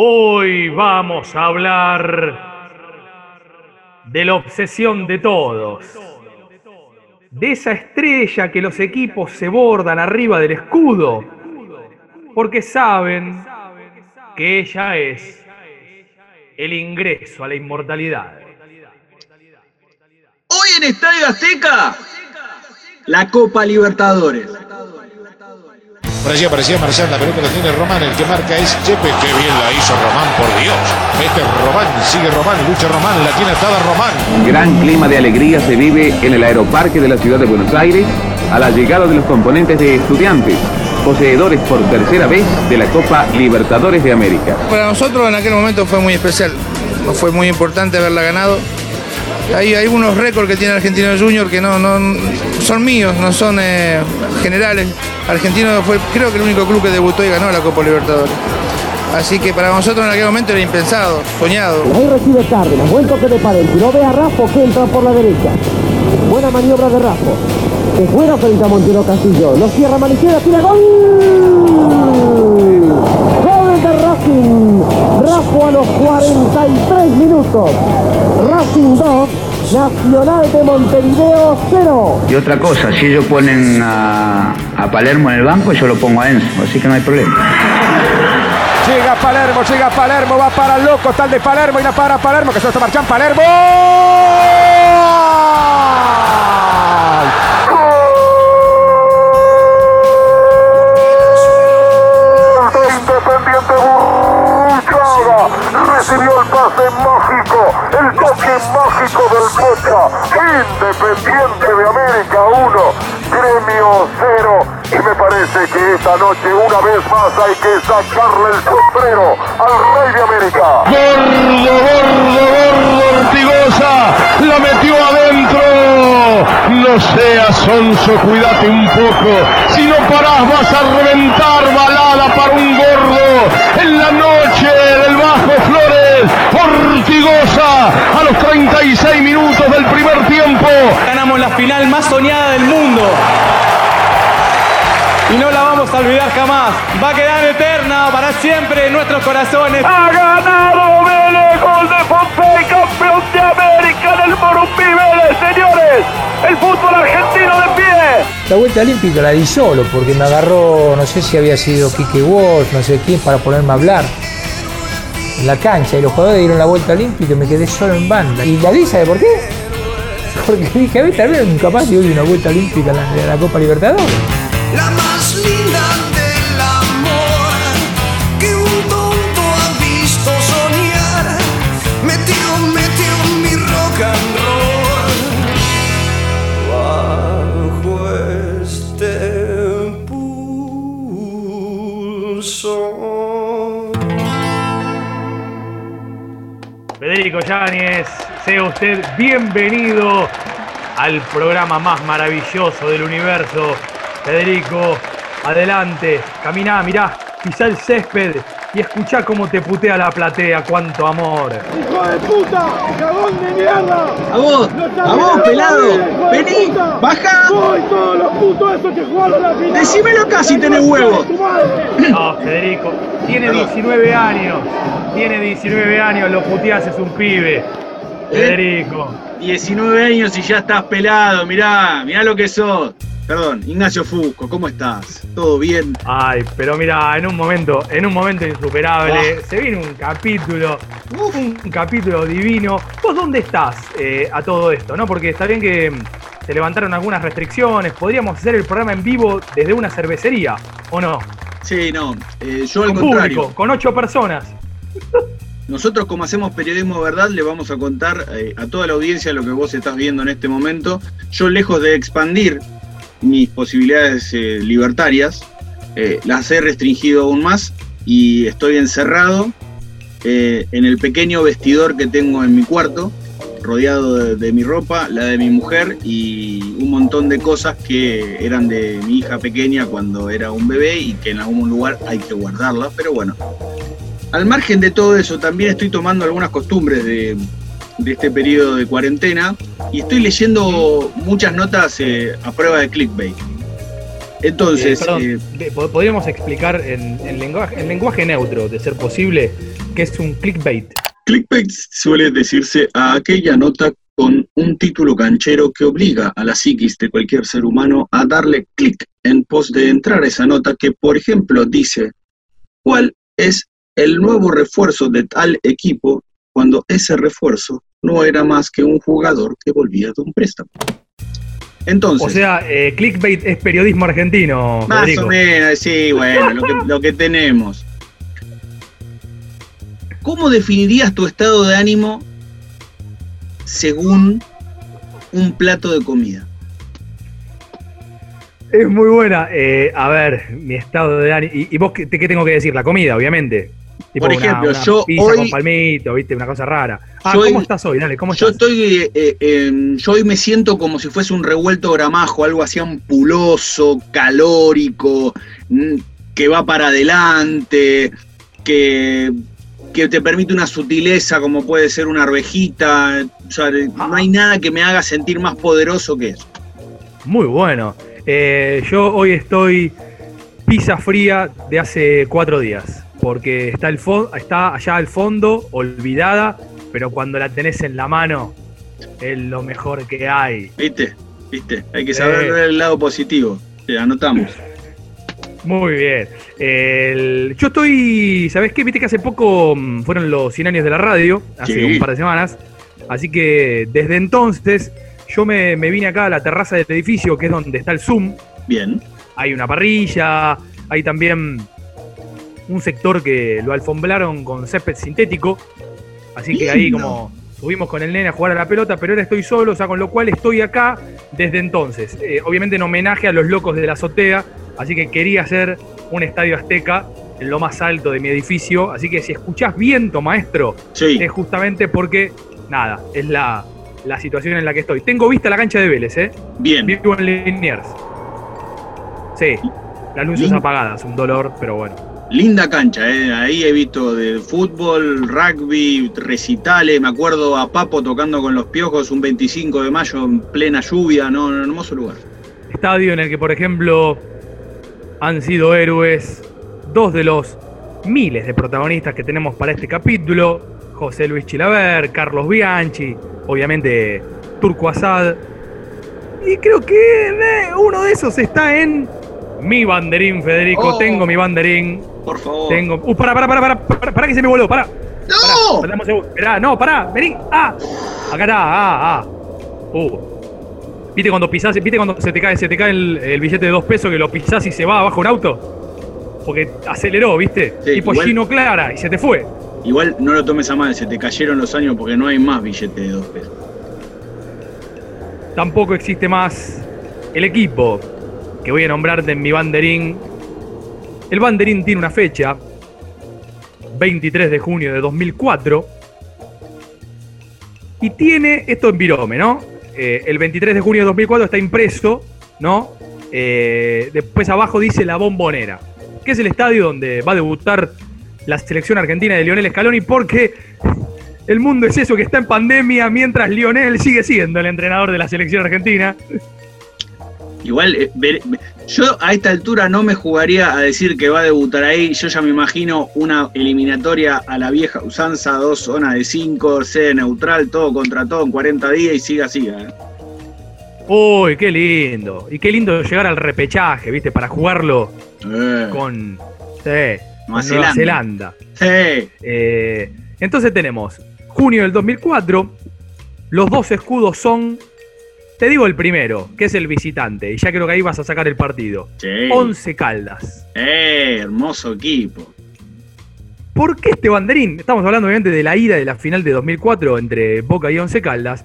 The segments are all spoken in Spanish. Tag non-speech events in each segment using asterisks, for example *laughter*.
Hoy vamos a hablar de la obsesión de todos, de esa estrella que los equipos se bordan arriba del escudo, porque saben que ella es el ingreso a la inmortalidad. Hoy en Estadio Azteca, la Copa Libertadores. Por allí aparecía Marcial, la pelota la tiene Román, el que marca es Chepe, qué bien la hizo Román, por Dios. Este es Román, sigue Román, lucha Román, la tiene atada Román. Gran clima de alegría se vive en el aeroparque de la ciudad de Buenos Aires a la llegada de los componentes de estudiantes, poseedores por tercera vez de la Copa Libertadores de América. Para nosotros en aquel momento fue muy especial, fue muy importante haberla ganado. Hay, hay unos récords que tiene Argentino Junior que no, no son míos, no son eh, generales. Argentino fue creo que el único club que debutó y ganó la Copa Libertadores. Así que para nosotros en aquel momento era impensado, soñado. Ahí recibe Cárdenas, buen toque de Paredes. No ve a Rafa que entra por la derecha. Buena maniobra de Rafa. Se fuera frente a Montero Castillo. Lo cierra Manicera, tira gol. Gol de Racing. Rafa a los 43 minutos. Racing 2. Nacional de Montevideo 0. Y otra cosa, si ellos ponen a, a Palermo en el banco, yo lo pongo a Enzo, así que no hay problema. Llega Palermo, llega Palermo, va para el loco, tal de Palermo y la para Palermo, que se está marchando Palermo. Independiente Burruchaga recibió el pase mágico, el toque mágico del Pocha. Independiente de América 1, Gremio 0. Y me parece que esta noche una vez más hay que sacarle el sombrero al Rey de América. Gordo, gordo, gordo, Ortigosa, la metió adentro. No seas sonso, cuídate un poco. Si no parás vas a reventar balada para un gordo. En la noche Flores, Ortigosa a los 36 minutos del primer tiempo. Ganamos la final más soñada del mundo. Y no la vamos a olvidar jamás. Va a quedar eterna para siempre en nuestros corazones. Ha ganado Vélez, gol de Pompey, campeón de América en el Morumbi Vélez, señores. El fútbol argentino de pie. La vuelta olímpica la di solo porque me agarró, no sé si había sido Quique Walsh, no sé quién, para ponerme a hablar la cancha y los jugadores dieron la vuelta olímpica y me quedé solo en banda. ¿Y la di, sabe por qué? *laughs* Porque dije, a ver, tal vez capaz de una vuelta olímpica en la, en la Copa Libertadores. Federico Yáñez, sea usted bienvenido al programa más maravilloso del universo. Federico, adelante, caminá, mirá, pisá el césped y escuchá cómo te putea la platea, cuánto amor. ¡Hijo de puta! ¡Cagón de mierda! A vos, a vos, pelado. Vení, bajá. Soy todos los putos esos que jugaron la final. Decímelo acá si tenés huevos. No, Federico, tiene 19 años, tiene 19 años, lo puteás es un pibe. Federico. 19 años y ya estás pelado, mirá, mirá lo que sos. Perdón, Ignacio Fusco, ¿cómo estás? ¿Todo bien? Ay, pero mira, en un momento, en un momento insuperable, se viene un capítulo, un capítulo divino. ¿Vos dónde estás eh, a todo esto? ¿No? Porque está bien que se levantaron algunas restricciones, podríamos hacer el programa en vivo desde una cervecería, ¿o no? Sí, no, eh, yo al Con contrario. público, con ocho personas. Nosotros como hacemos periodismo de verdad le vamos a contar eh, a toda la audiencia lo que vos estás viendo en este momento. Yo lejos de expandir mis posibilidades eh, libertarias, eh, las he restringido aún más y estoy encerrado eh, en el pequeño vestidor que tengo en mi cuarto, rodeado de, de mi ropa, la de mi mujer y un montón de cosas que eran de mi hija pequeña cuando era un bebé y que en algún lugar hay que guardarlas, pero bueno. Al margen de todo eso, también estoy tomando algunas costumbres de, de este periodo de cuarentena y estoy leyendo muchas notas eh, a prueba de clickbait. Entonces, Eh, perdón, eh, podríamos explicar en, en lenguaje, en lenguaje neutro, de ser posible, ¿Qué es un clickbait? Clickbait suele decirse a aquella nota con un título canchero que obliga a la psiquis de cualquier ser humano a darle clic en pos de entrar a esa nota que, por ejemplo, dice cuál es el nuevo refuerzo de tal equipo cuando ese refuerzo no era más que un jugador que volvía de un préstamo. Entonces, O sea, eh, clickbait es periodismo argentino. más Federico. o menos, sí, bueno, lo que, lo que tenemos. ¿Cómo definirías tu estado de ánimo según un plato de comida? Es muy buena. Eh, a ver, mi estado de ánimo. ¿Y, y vos qué, qué tengo que decir? La comida, obviamente. Tipo Por ejemplo, una yo pizza hoy- con palmito, ¿viste? Una cosa rara. Ah, Yo ¿cómo estás hoy? Dale, ¿cómo Yo estás? estoy, eh, eh, yo hoy me siento como si fuese un revuelto gramajo, algo así ampuloso, calórico, mm, que va para adelante, que, que te permite una sutileza como puede ser una arvejita. O sea, no hay nada que me haga sentir más poderoso que eso. Muy bueno. Eh, yo hoy estoy pizza fría de hace cuatro días. Porque está, el está allá al fondo, olvidada, pero cuando la tenés en la mano, es lo mejor que hay. ¿Viste? ¿Viste? Hay que saber Eh. el lado positivo. Te anotamos. Muy bien. El- yo estoy, ¿sabés qué? Viste que hace poco mm, fueron los 100 años de la radio, hace Sí. un par de semanas. Así que desde entonces yo me, me vine acá a la terraza del edificio, que es donde está el Zoom. Bien. Hay una parrilla, hay también un sector que lo alfombraron con césped sintético. Así que ahí como subimos con el nene a jugar a la pelota, pero ahora estoy solo, o sea, con lo cual estoy acá desde entonces. Eh, obviamente en homenaje a los locos de la azotea, así que quería hacer un estadio azteca en lo más alto de mi edificio. Así que si escuchás viento, maestro, es justamente porque, nada, es la, la situación en la que estoy. Tengo vista la cancha de Vélez, ¿eh? Bien. Vivo en Liniers. Sí, las luces apagadas, un dolor, pero bueno. Linda cancha, ¿eh? ahí he visto de fútbol, rugby, recitales, me acuerdo a Papo tocando con los piojos un 25 de mayo en plena lluvia, no, un hermoso lugar. Estadio en el que, por ejemplo, han sido héroes dos de los miles de protagonistas que tenemos para este capítulo. José Luis Chilaver, Carlos Bianchi, obviamente Turco Asad. Y creo que eh, uno de esos está en mi banderín, Federico. Oh. Tengo mi banderín. Por favor. Tengo. Uh, pará, pará, pará, pará, pará, pará que se me voló, pará. ¡No! Pará. Esperá, no, pará, vení. Ah, acá está, ah, ah. Uh. ¿Viste cuando pisás, viste cuando se te cae, se te cae el, el billete de dos pesos que lo pisás y se va abajo un auto? Porque aceleró, ¿viste? Sí, tipo igual- Gino Clara y se te fue. Igual no lo tomes a mal, se te cayeron los años porque no hay más billete de dos pesos. Tampoco existe más el equipo que voy a nombrarte en mi banderín. El banderín tiene una fecha, 23 de junio de 2004. Y tiene esto en Virome, ¿no? Eh, el 23 de junio de 2004 está impreso, ¿no? Eh, después abajo dice La Bombonera, que es el estadio donde va a debutar la selección argentina de Lionel Scaloni, porque el mundo es eso que está en pandemia mientras Lionel sigue siendo el entrenador de la selección argentina. Igual, eh, yo a esta altura no me jugaría a decir que va a debutar ahí. Yo ya me imagino una eliminatoria a la vieja usanza, dos zonas de cinco, sede neutral, todo contra todo en 40 días y siga, siga. eh. Uy, qué lindo. Y qué lindo llegar al repechaje, ¿viste? Para jugarlo Eh, con, sí, Nueva Nueva Zelanda. Sí. Entonces tenemos junio del 2004. Los dos escudos son, te digo el primero, que es el visitante. Y ya creo que ahí vas a sacar el partido. Sí. 11 Caldas. Eh, hermoso equipo. ¿Por qué este banderín? Estamos hablando obviamente de la ida de la final de 2004 entre Boca y Once Caldas.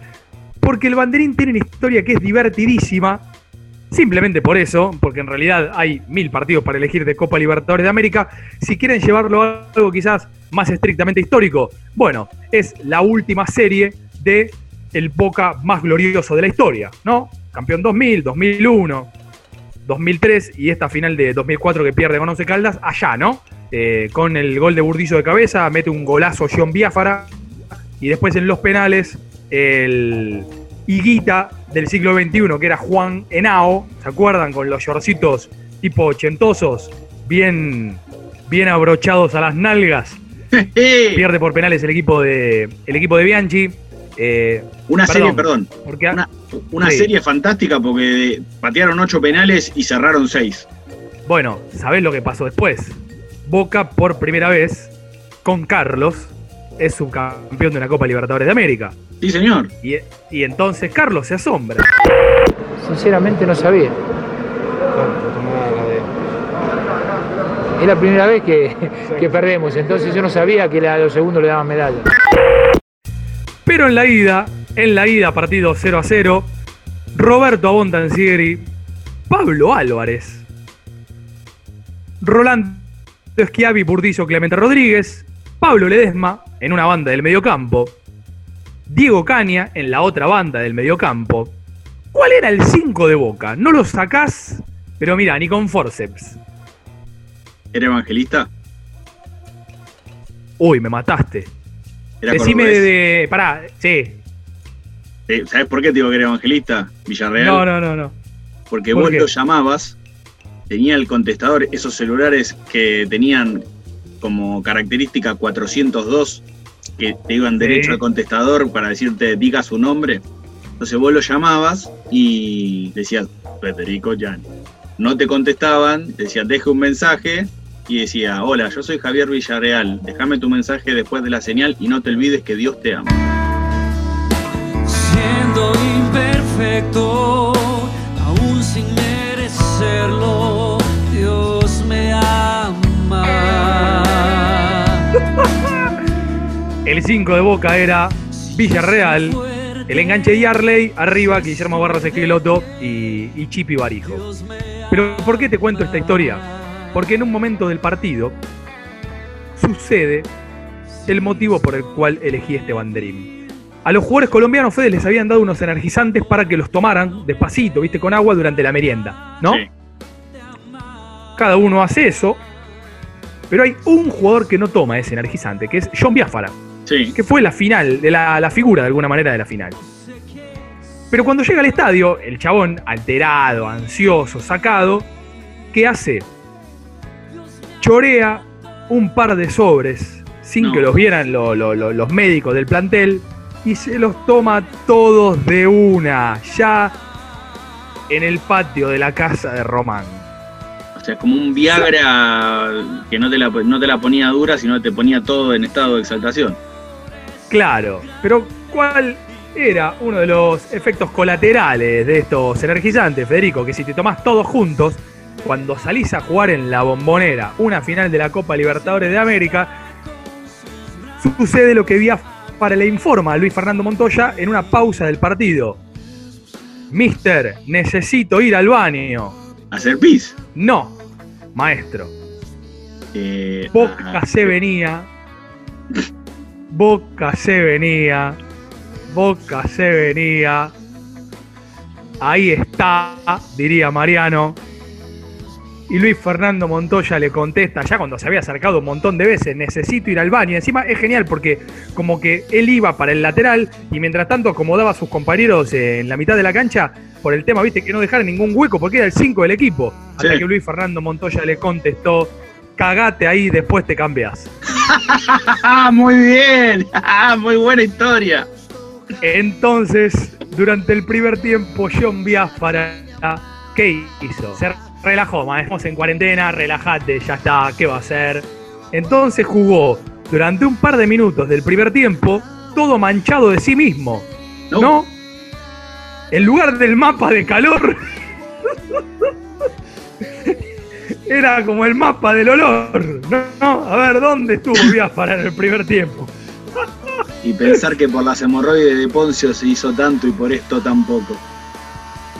Porque el banderín tiene una historia que es divertidísima. Simplemente por eso, porque en realidad hay mil partidos para elegir de Copa Libertadores de América. Si quieren llevarlo a algo quizás más estrictamente histórico, bueno, es la última serie de el Boca más glorioso de la historia, ¿no? Campeón 2000, 2001, 2003 y esta final de 2004 que pierde con Once Caldas, allá, ¿no? Eh, con el gol de Burdizo de cabeza, mete un golazo John Biafara y después en los penales el Higuita del siglo XXI, que era Juan Henao, ¿se acuerdan? Con los shortcitos tipo ochentosos, bien, bien abrochados a las nalgas. *laughs* Pierde por penales el equipo de, el equipo de Bianchi. Eh, Una serie, perdón. Porque, Una, una Sí. serie fantástica porque patearon ocho penales y cerraron seis. Bueno, ¿sabés lo que pasó después? Boca por primera vez con Carlos es subcampeón de una Copa Libertadores de América. Sí, señor. Y, y entonces Carlos se asombra. Sinceramente no sabía. Es la primera vez que, que perdemos, entonces yo no sabía que a los segundos le daban medalla. Pero en la ida, en la ida, partido 0 a 0, Roberto Abondancieri, Pablo Álvarez, Rolando Schiavi, Burdizo, Clemente Rodríguez, Pablo Ledesma en una banda del mediocampo, Diego Caña en la otra banda del mediocampo. ¿Cuál era el 5 de Boca? No lo sacás, pero mira, ni con forceps. ¿Era evangelista? Uy, me mataste. Era Decime cordobés. de, de- Pará, sí. Eh, ¿Sabes por qué te digo que era evangelista? Villarreal. No, no, no, no. Porque ¿Por vos qué? lo llamabas, tenía el contestador, esos celulares que tenían como característica 402, que te iban derecho al contestador para decirte, diga su nombre. Entonces vos lo llamabas y decías, Federico Gianni. No te contestaban, te decían, deje un mensaje y decía, hola, yo soy Javier Villarreal, déjame tu mensaje después de la señal y no te olvides que Dios te ama. Siendo imperfecto, aún sin merecerlo, Dios me ama. *laughs* El 5 de Boca era Villarreal. El enganche de Yarley, arriba Guillermo Barros Esqueloto y, y Chipi Barijo. Pero ¿por qué te cuento esta historia? Porque en un momento del partido sucede el motivo por el cual elegí este banderín. A los jugadores colombianos, Fede, les habían dado unos energizantes para que los tomaran despacito, viste, con agua durante la merienda, ¿no? Cada uno hace eso, pero hay un jugador que no toma ese energizante, que es John Biafara que fue la final, de la, la figura de alguna manera de la final. Pero cuando llega al estadio, el chabón, alterado, ansioso, sacado, ¿qué hace? Chorea un par de sobres sin que los vieran lo- lo- lo- los médicos del plantel y se los toma todos de una, ya en el patio de la casa de Román. O sea, como un Viagra que no te, la, no te la ponía dura, sino te ponía todo en estado de exaltación. Claro, pero ¿cuál era uno de los efectos colaterales de estos energizantes, Federico? Que si te tomás todos juntos, cuando salís a jugar en la bombonera una final de la Copa Libertadores de América, sucede lo que para le informa a Luis Fernando Montoya en una pausa del partido. Mister, necesito ir al baño. ¿Hacer pis? No, maestro. Eh, Boca se venía. Boca se venía. Boca se venía. Ahí está, diría Mariano. Y Luis Fernando Montoya le contesta, ya cuando se había acercado un montón de veces, necesito ir al baño. Y encima es genial porque como que él iba para el lateral y mientras tanto acomodaba a sus compañeros en la mitad de la cancha por el tema, viste, que no dejara ningún hueco porque era el 5 del equipo. Hasta Sí. que Luis Fernando Montoya le contestó, cagate ahí, después te cambias. *laughs* Muy bien, *laughs* muy buena historia. Entonces, durante el primer tiempo, John Biafara, ¿qué hizo? Se relajó, ma, estamos en cuarentena, relájate, ya está, ¿qué va a hacer? Entonces jugó durante un par de minutos del primer tiempo, todo manchado de sí mismo. ¿No? En lugar del mapa de calor, era como el mapa del olor. ¿no? ¿No? A ver, ¿dónde estuvo Biafara en el primer tiempo? Y pensar que por las hemorroides de Poncio se hizo tanto y por esto tan poco.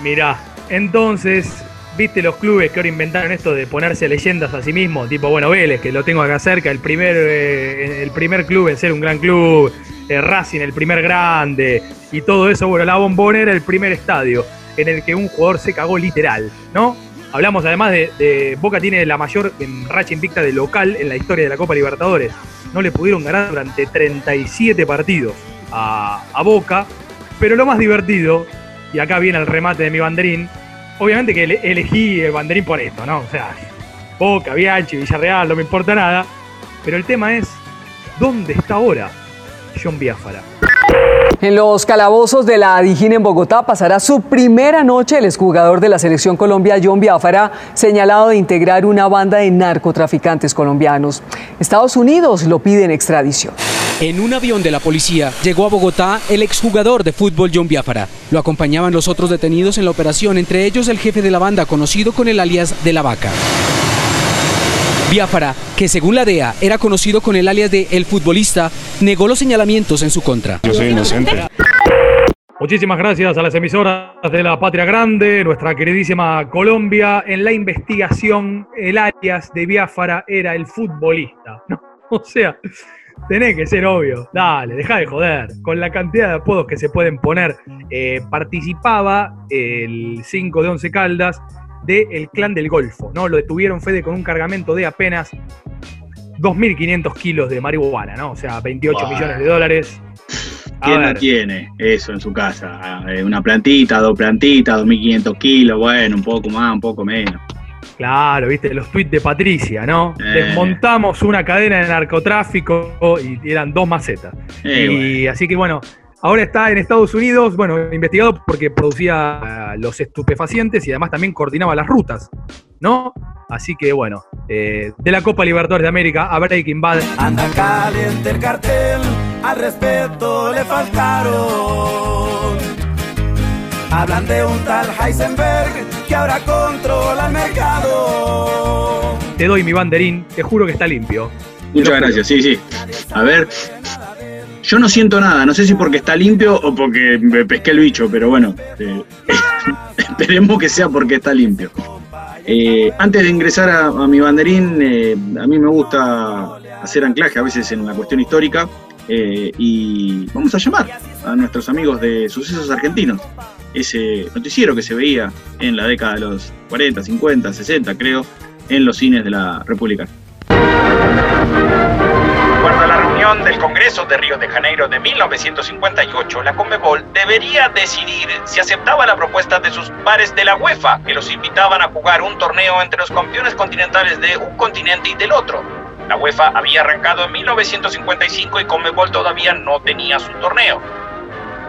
Mirá, entonces, viste los clubes que ahora inventaron esto de ponerse leyendas a sí mismos, tipo, bueno, Vélez, que lo tengo acá cerca, el primer, eh, el primer club en ser un gran club, eh, Racing, el primer grande, y todo eso, bueno, la bombonera, el primer estadio, en el que un jugador se cagó literal, ¿no? Hablamos además de, Boca tiene la mayor em, racha invicta de local en la historia de la Copa Libertadores. No le pudieron ganar durante 37 partidos a, a Boca, pero lo más divertido, y acá viene el remate de mi banderín, obviamente que ele- elegí el banderín por esto, ¿no? O sea, Boca, Bianchi, Villarreal, no me importa nada, pero el tema es ¿Dónde está ahora John Biafara? En los calabozos de la Dijín en Bogotá pasará su primera noche el exjugador de la selección Colombia, John Biafara, señalado de integrar una banda de narcotraficantes colombianos. Estados Unidos lo pide en extradición. En un avión de la policía llegó a Bogotá el exjugador de fútbol John Biafara. Lo acompañaban los otros detenidos en la operación, entre ellos el jefe de la banda conocido con el alias de la vaca. Biafara, que según la DEA era conocido con el alias de El Futbolista, negó los señalamientos en su contra. Yo soy inocente. Muchísimas gracias a las emisoras de la Patria Grande, nuestra queridísima Colombia. En la investigación, el alias de Biafara era el futbolista. ¿no? *laughs* O sea, tenés que ser obvio. Dale, deja de joder. Con la cantidad de apodos que se pueden poner, eh, participaba el 5 de 11 Caldas del clan del Golfo. ¿no? Lo detuvieron Fede con un cargamento de apenas 2.500 kilos de marihuana, ¿no? O sea, 28 Wow. millones de dólares. A ¿Quién no ver. tiene eso en su casa? Ah, eh, Una plantita, dos plantitas, 2.500 kilos, bueno, un poco más, un poco menos. Claro, viste, los tweets de Patricia, ¿no? Eh. Desmontamos una cadena de narcotráfico y eran dos macetas. Eh, y así que bueno, ahora está en Estados Unidos, bueno, investigado porque producía ah, los estupefacientes y además también coordinaba las rutas, ¿no? Así que bueno, eh, de la Copa Libertadores de América a Breaking Bad. Anda caliente el cartel, al respeto le faltaron. Hablan de un tal Heisenberg que ahora controla el mercado. Te doy mi banderín, te juro que está limpio. Muchas gracias, sí, sí. A ver. Yo no siento nada, no sé si porque está limpio o porque me pesqué el bicho, pero bueno, eh, *laughs* esperemos que sea porque está limpio. Eh, antes de ingresar a, a mi banderín, eh, a mí me gusta hacer anclaje a veces en la cuestión histórica eh, y vamos a llamar a nuestros amigos de Sucesos Argentinos, ese noticiero que se veía en la década de los 40, 50, 60 creo, en los cines de la República. A la reunión del Congreso de Río de Janeiro de 1958, la Conmebol debería decidir si aceptaba la propuesta de sus pares de la UEFA, que los invitaban a jugar un torneo entre los campeones continentales de un continente y del otro. La UEFA había arrancado en 1955 y Conmebol todavía no tenía su torneo.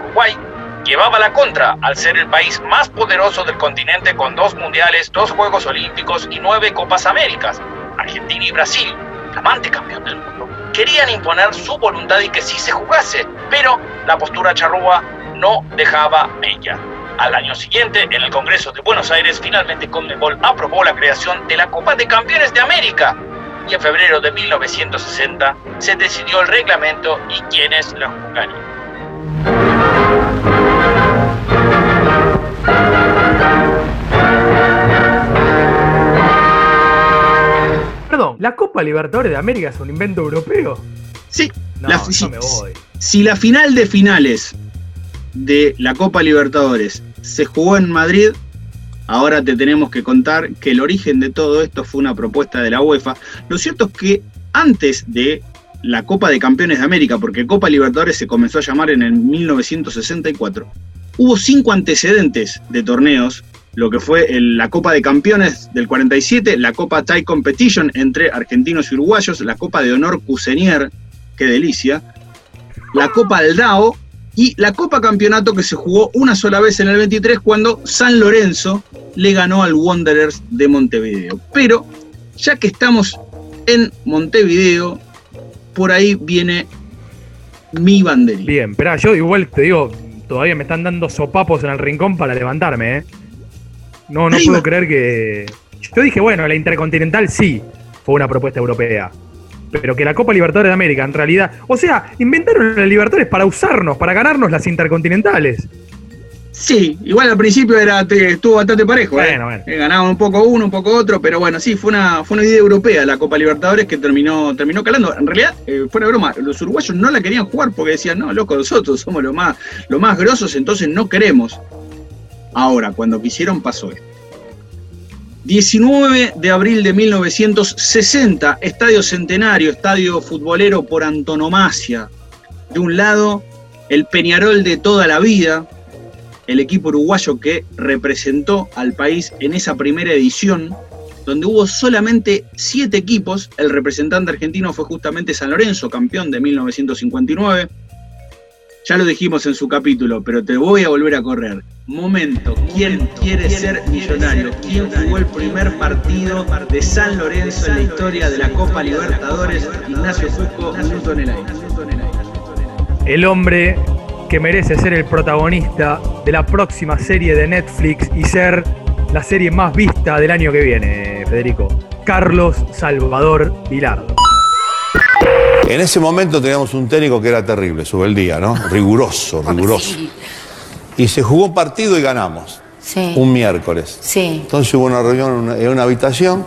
Uruguay llevaba la contra al ser el país más poderoso del continente con dos mundiales, dos Juegos Olímpicos y nueve Copas Américas. Argentina y Brasil, flamante campeón del mundo, querían imponer su voluntad y que sí se jugase, pero la postura charrúa no dejaba mella. Al año siguiente, en el Congreso de Buenos Aires, finalmente Conmebol aprobó la creación de la Copa de Campeones de América. Y en febrero de 1960 se decidió el reglamento y quiénes la jugarían. ¿La Copa Libertadores de América es un invento europeo? Sí. No, La- si, me voy. si la final de finales de la Copa Libertadores se jugó en Madrid, ahora te tenemos que contar que el origen de todo esto fue una propuesta de la UEFA. Lo cierto es que antes de la Copa de Campeones de América, porque Copa Libertadores se comenzó a llamar en el 1964, hubo cinco antecedentes de torneos, lo que fue la Copa de Campeones del 47, la Copa Tie Competition entre argentinos y uruguayos, la Copa de Honor Cusenier, qué delicia, la Copa Aldao y la Copa Campeonato que se jugó una sola vez en el 23 cuando San Lorenzo le ganó al Wanderers de Montevideo. Pero ya que estamos en Montevideo, por ahí viene mi banderín. Bien, espera, yo igual te digo, todavía me están dando sopapos en el rincón para levantarme, ¿eh? No, no puedo creer que. Yo dije, bueno, la Intercontinental sí fue una propuesta europea. Pero que la Copa Libertadores de América, en realidad. O sea, inventaron las Libertadores para usarnos, para ganarnos las Intercontinentales. Sí, igual al principio era, te- estuvo bastante parejo. ¿eh? Bueno, bueno. Eh, Ganaba un poco uno, un poco otro, pero bueno, sí, fue una, fue una idea europea la Copa Libertadores que terminó, terminó calando. En realidad, eh, fuera de broma, los uruguayos no la querían jugar porque decían, no, loco, nosotros somos los más, los más grosos, entonces no queremos. Ahora, cuando quisieron, pasó esto. 19 de abril de 1960, Estadio Centenario, estadio futbolero por antonomasia. De un lado, el Peñarol de toda la vida, el equipo uruguayo que representó al país en esa primera edición. donde hubo solamente siete equipos. El representante argentino fue justamente San Lorenzo, campeón de 1959. Ya lo dijimos en su capítulo, pero te voy a volver a correr. Momento, ¿quién quiere ser millonario? ¿Quién jugó el primer partido de San Lorenzo en la historia de la Copa Libertadores? Ignacio Fusco, minuto en el aire. El hombre que merece ser el protagonista de la próxima serie de Netflix y ser la serie más vista del año que viene, Federico. Carlos Salvador Vilardo. En ese momento teníamos un técnico que era terrible, día, ¿no? *laughs* Riguroso, riguroso. Y se jugó un partido y ganamos. Sí. Un miércoles. Sí. Entonces hubo una reunión en una- en una habitación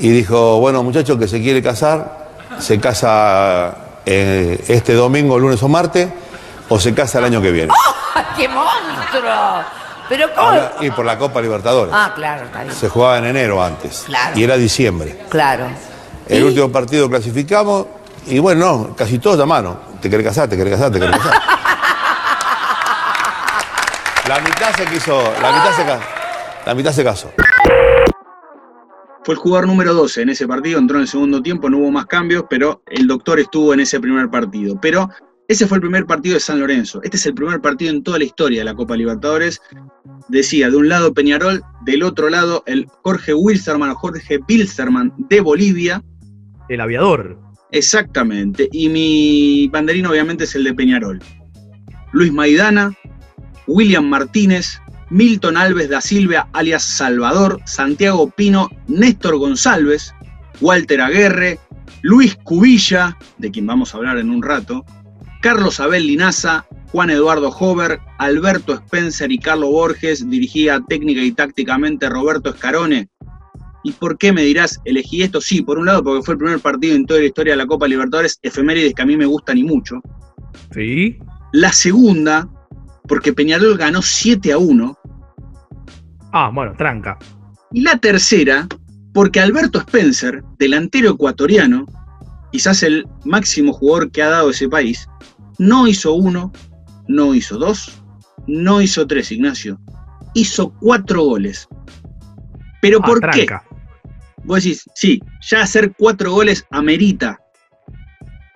y dijo, bueno, muchachos, que se quiere casar, se casa eh, este domingo, lunes o martes, o se casa el año que viene. *laughs* ¡Qué monstruo! Pero ¿cómo? Ahora, y por la Copa Libertadores. Ah, claro, está bien. Se jugaba en enero antes. Claro. Y era diciembre. Claro. El último partido clasificamos y bueno, no, casi todos llamaron. ¿Te querés casar? ¿Te querés casar? ¿Te querés casar? la mitad se quiso, la mitad se, la mitad se casó. Fue el jugador número 12 en ese partido, entró en el segundo tiempo, no hubo más cambios, pero el doctor estuvo en ese primer partido. Pero ese fue el primer partido de San Lorenzo. Este es el primer partido en toda la historia de la Copa Libertadores. Decía, de un lado Peñarol, del otro lado el Jorge Wilstermann o Jorge Bilsterman de Bolivia. El aviador. Exactamente. Y mi banderín obviamente es el de Peñarol. Luis Maidana, William Martínez, Milton Alves da Silva, alias Salvador, Santiago Pino, Néstor González, Walter Aguerre, Luis Cubilla, de quien vamos a hablar en un rato, Carlos Abel Linaza, Juan Eduardo Hover, Alberto Spencer y Carlos Borges, dirigía técnica y tácticamente Roberto Escarone. ¿Y por qué me dirás, elegí esto? Sí, por un lado porque fue el primer partido en toda la historia de la Copa Libertadores, efemérides que a mí me gustan y mucho. Sí. La segunda, porque Peñarol ganó 7 a 1. Ah, bueno, tranca. Y la tercera, porque Alberto Spencer, delantero ecuatoriano, quizás el máximo jugador que ha dado ese país, no hizo uno, no hizo dos, no hizo tres, Ignacio. Hizo cuatro goles. ¿Pero Ah, por tranca. qué? Vos decís, sí, ya hacer cuatro goles amerita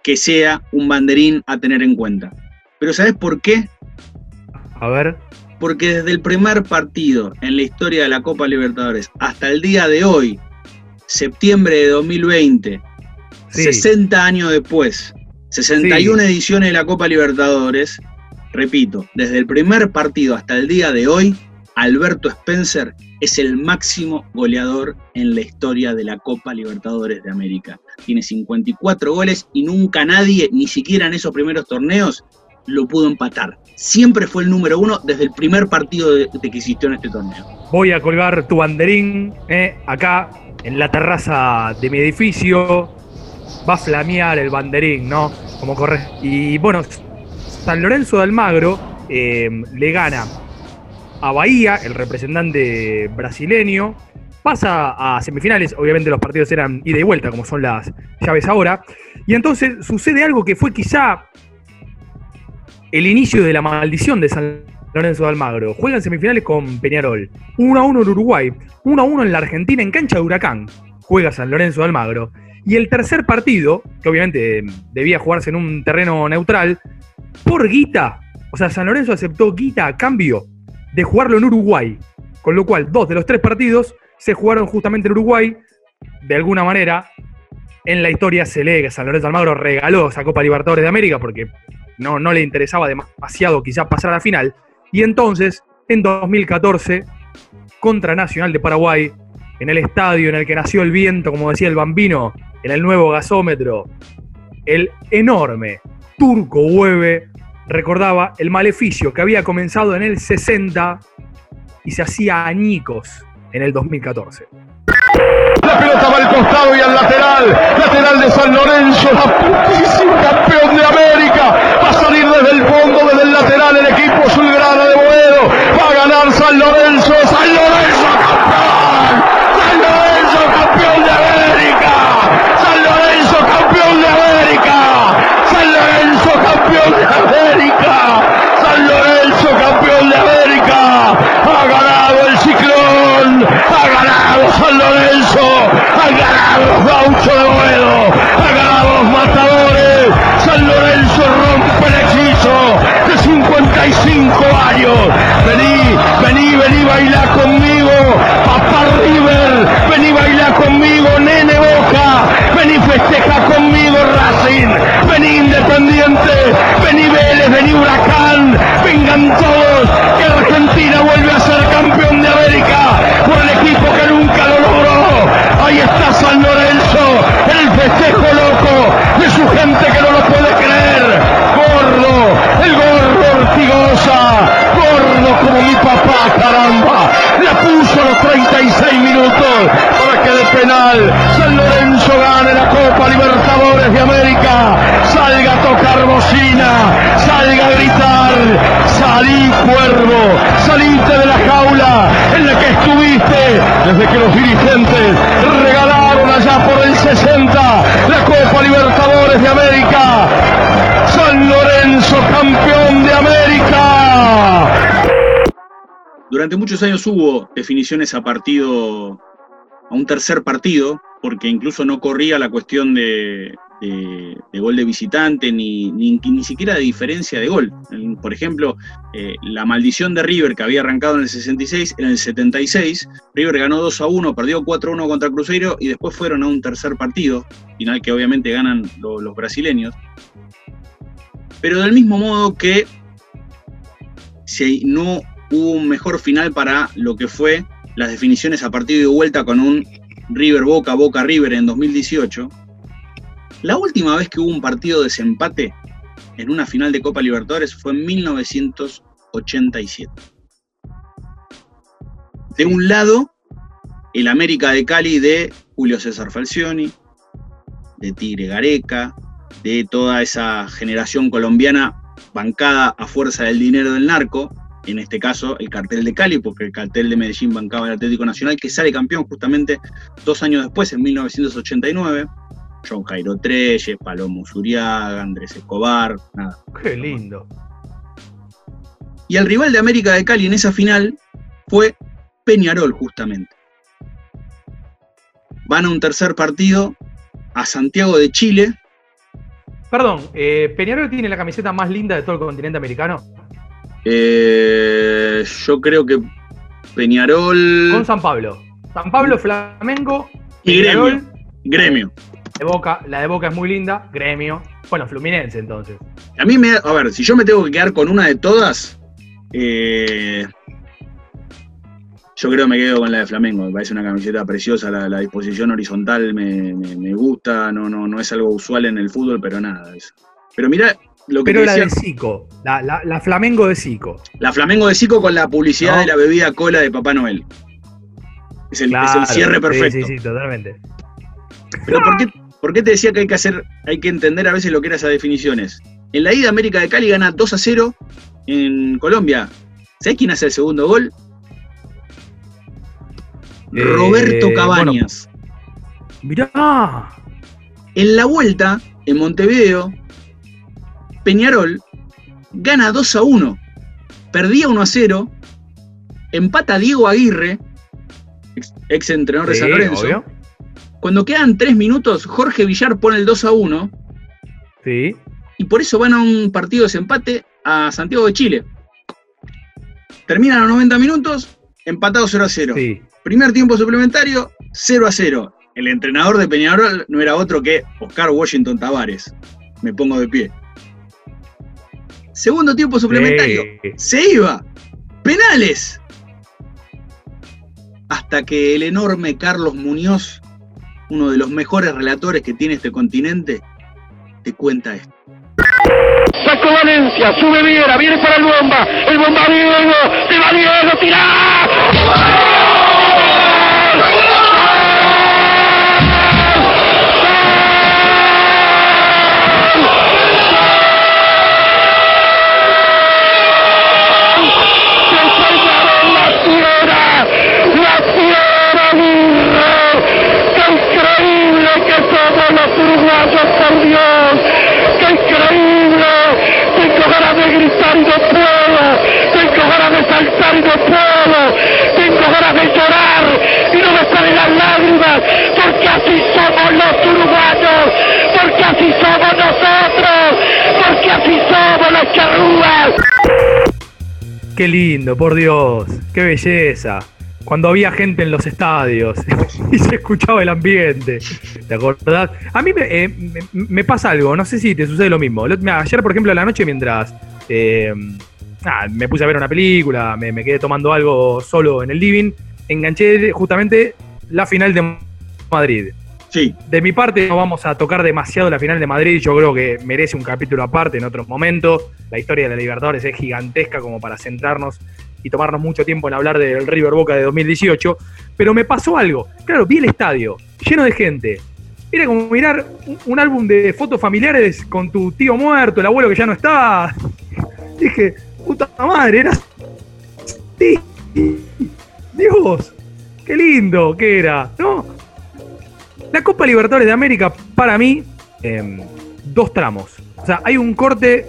que sea un banderín a tener en cuenta. Pero ¿sabés por qué? A ver. Porque desde el primer partido en la historia de la Copa Libertadores hasta el día de hoy, septiembre de 2020, Sí. 60 años después, 61 ediciones de la Copa Libertadores, repito, desde el primer partido hasta el día de hoy, Alberto Spencer es el máximo goleador en la historia de la Copa Libertadores de América. Tiene 54 goles y nunca nadie, ni siquiera en esos primeros torneos, lo pudo empatar. Siempre fue el número uno desde el primer partido de, que existió en este torneo. Voy a colgar tu banderín eh, acá en la terraza de mi edificio. Va a flamear el banderín, ¿no? Como corre. Y bueno, San Lorenzo de Almagro eh, le gana a Bahía, el representante brasileño. Pasa a semifinales, obviamente los partidos eran ida y vuelta, como son las llaves ahora. Y entonces sucede algo que fue quizá el inicio de la maldición de San Lorenzo de Almagro. Juegan semifinales con Peñarol. 1 a 1 en Uruguay. 1 a 1 en la Argentina en cancha de Huracán. Juega San Lorenzo de Almagro. Y el tercer partido, que obviamente eh, debía jugarse en un terreno neutral, por guita, o sea, San Lorenzo aceptó guita a cambio de jugarlo en Uruguay. Con lo cual, dos de los tres partidos se jugaron justamente en Uruguay. De alguna manera, en la historia se lee que San Lorenzo Almagro regaló esa Copa Libertadores de América porque no, no le interesaba demasiado quizás pasar a la final. Y entonces, en 2014, contra Nacional de Paraguay, en el estadio en el que nació el viento, como decía el bambino, en el nuevo gasómetro, el enorme Turco Hueve recordaba el maleficio que había comenzado en el 60 y se hacía añicos en el 2014. La pelota va al costado y al lateral. Lateral de San Lorenzo, la putísimo campeón de América. Va a salir desde el fondo, desde el lateral, el equipo azulgrana de Boedo. Va a ganar San Lorenzo. Gaucho de Boedo. Paga los matadores. San Lorenzo rompe el hechizo de 55 años. Vení, vení, vení, baila con Durante muchos años hubo definiciones a partido, a un tercer partido, porque incluso no corría la cuestión de, gol de visitante, ni, ni, ni siquiera de diferencia de gol. Por ejemplo, eh, la maldición de River que había arrancado en el 66, en el 76, River ganó 2 a 1, perdió 4 a 1 contra Cruzeiro y después fueron a un tercer partido, final que obviamente ganan lo- los brasileños. Pero del mismo modo que si no hubo un mejor final para lo que fue las definiciones a partido de vuelta con un River Boca, Boca River en 2018. La última vez que hubo un partido de desempate en una final de Copa Libertadores fue en 1987. De un lado, el América de Cali de Julio César Falcioni, de Tigre Gareca, de toda esa generación colombiana bancada a fuerza del dinero del narco, en este caso el cartel de Cali, porque el cartel de Medellín bancaba el Atlético Nacional, que sale campeón justamente dos años después, en 1989. John Jairo Treyes, Palomo Zuriaga, Andrés Escobar, nada. Qué lindo. Y el rival de América de Cali en esa final fue Peñarol, justamente. Van a un tercer partido a Santiago de Chile. Perdón, eh, Peñarol tiene la camiseta más linda de todo el continente americano. Eh, yo creo que Peñarol. Con San Pablo. San Pablo, Flamengo, Y Peñarol, Gremio. Gremio. de Boca. La de Boca es muy linda. Gremio. Bueno, Fluminense entonces. A mí me. A ver, si yo me tengo que quedar con una de todas. eh, yo creo que me quedo con la de Flamengo. Me parece una camiseta preciosa. La, la disposición horizontal me, me- me gusta. No, no, no es algo usual en el fútbol, pero nada. es- Pero mira lo que Pero la decía. de Zico. La, la- la Flamengo de Zico. La Flamengo de Zico con la publicidad No. de la bebida cola de Papá Noel. Es el, es el cierre sí, perfecto. Sí, sí, totalmente. Pero ¿por qué, por qué te decía que hay que hacer, hay que entender a veces lo que eran esas definiciones? En la ida América de Cali gana 2 a 0 en Colombia. ¿Sabés quién hace el segundo gol? Eh, Roberto Cabañas. Mirá. En la vuelta, en Montevideo, Peñarol gana 2 a 1. Perdía 1 a 0. Empata Diego Aguirre, ex, ex entrenador de Sí, San Lorenzo. obvio. Cuando quedan 3 minutos, Jorge Villar pone el 2 a 1. Sí. y por eso van a un partido de desempate a Santiago de Chile. Terminan los 90 minutos, empatados 0 a 0. Primer tiempo suplementario, 0 a 0. El entrenador de Peñarol no era otro que Oscar Washington Tavares. Me pongo de pie. Segundo tiempo suplementario, se iba. Penales. Hasta que el enorme Carlos Muñoz, uno de los mejores relatores que tiene este continente, te cuenta esto. Sacó Valencia, sube Viera, viene para el bomba, el bomba Diego, se va Diego, tirá. La los uruguayos, por Dios, qué increíble, tengo ganas de gritar y no puedo, tengo ganas de saltar y no puedo, tengo ganas de llorar y no me salen las lágrimas, porque así somos los uruguayos, porque así somos nosotros, porque así somos los charrúas. Qué lindo, por Dios. Qué belleza. Cuando había gente en los estadios *laughs* y se escuchaba el ambiente. ¿Te acordás? A mí me, eh, me- me pasa algo, no sé si te sucede lo mismo. Ayer, por ejemplo, a la noche, mientras eh, me puse a ver una película, me, me quedé tomando algo solo en el living, enganché justamente la final de Madrid. Sí. De mi parte no vamos a tocar demasiado la final de Madrid, yo creo que merece un capítulo aparte en otro momento. La historia de la Libertadores es gigantesca como para centrarnos y tomarnos mucho tiempo en hablar del River Boca de 2018, pero me pasó algo. Claro, vi el estadio lleno de gente. Era como mirar un, álbum de fotos familiares con tu tío muerto, el abuelo que ya no está. *laughs* Dije, puta madre, era así. Dios, qué lindo que era, ¿no? La Copa Libertadores de América, para mí, em, dos tramos. O sea, hay un corte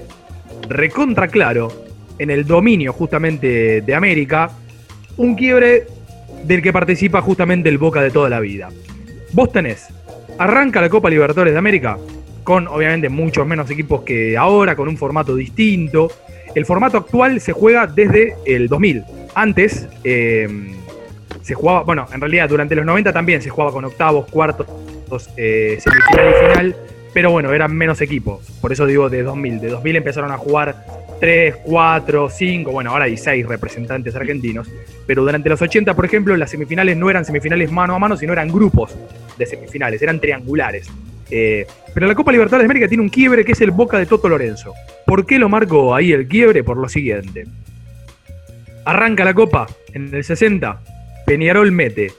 recontra claro en el dominio justamente de América, un quiebre del que participa justamente el Boca de toda la vida. Vos arranca la Copa Libertadores de América, con obviamente muchos menos equipos que ahora, con un formato distinto. El formato actual se juega desde el 2000. Antes em, se jugaba, bueno, en realidad durante los 90 también se jugaba con octavos, cuartos, eh, semifinal y final, pero bueno, eran menos equipos. Por eso digo de 2000. De 2000 empezaron a jugar 3, 4, 5, bueno, ahora hay 6 representantes argentinos. Pero durante los 80, por ejemplo, las semifinales no eran semifinales mano a mano, sino eran grupos de semifinales, eran triangulares. Eh, pero la Copa Libertadores de América tiene un quiebre que es el Boca de Toto Lorenzo. ¿Por qué lo marco ahí el quiebre? Por lo siguiente. Arranca la Copa en el 60, Peñarol mete.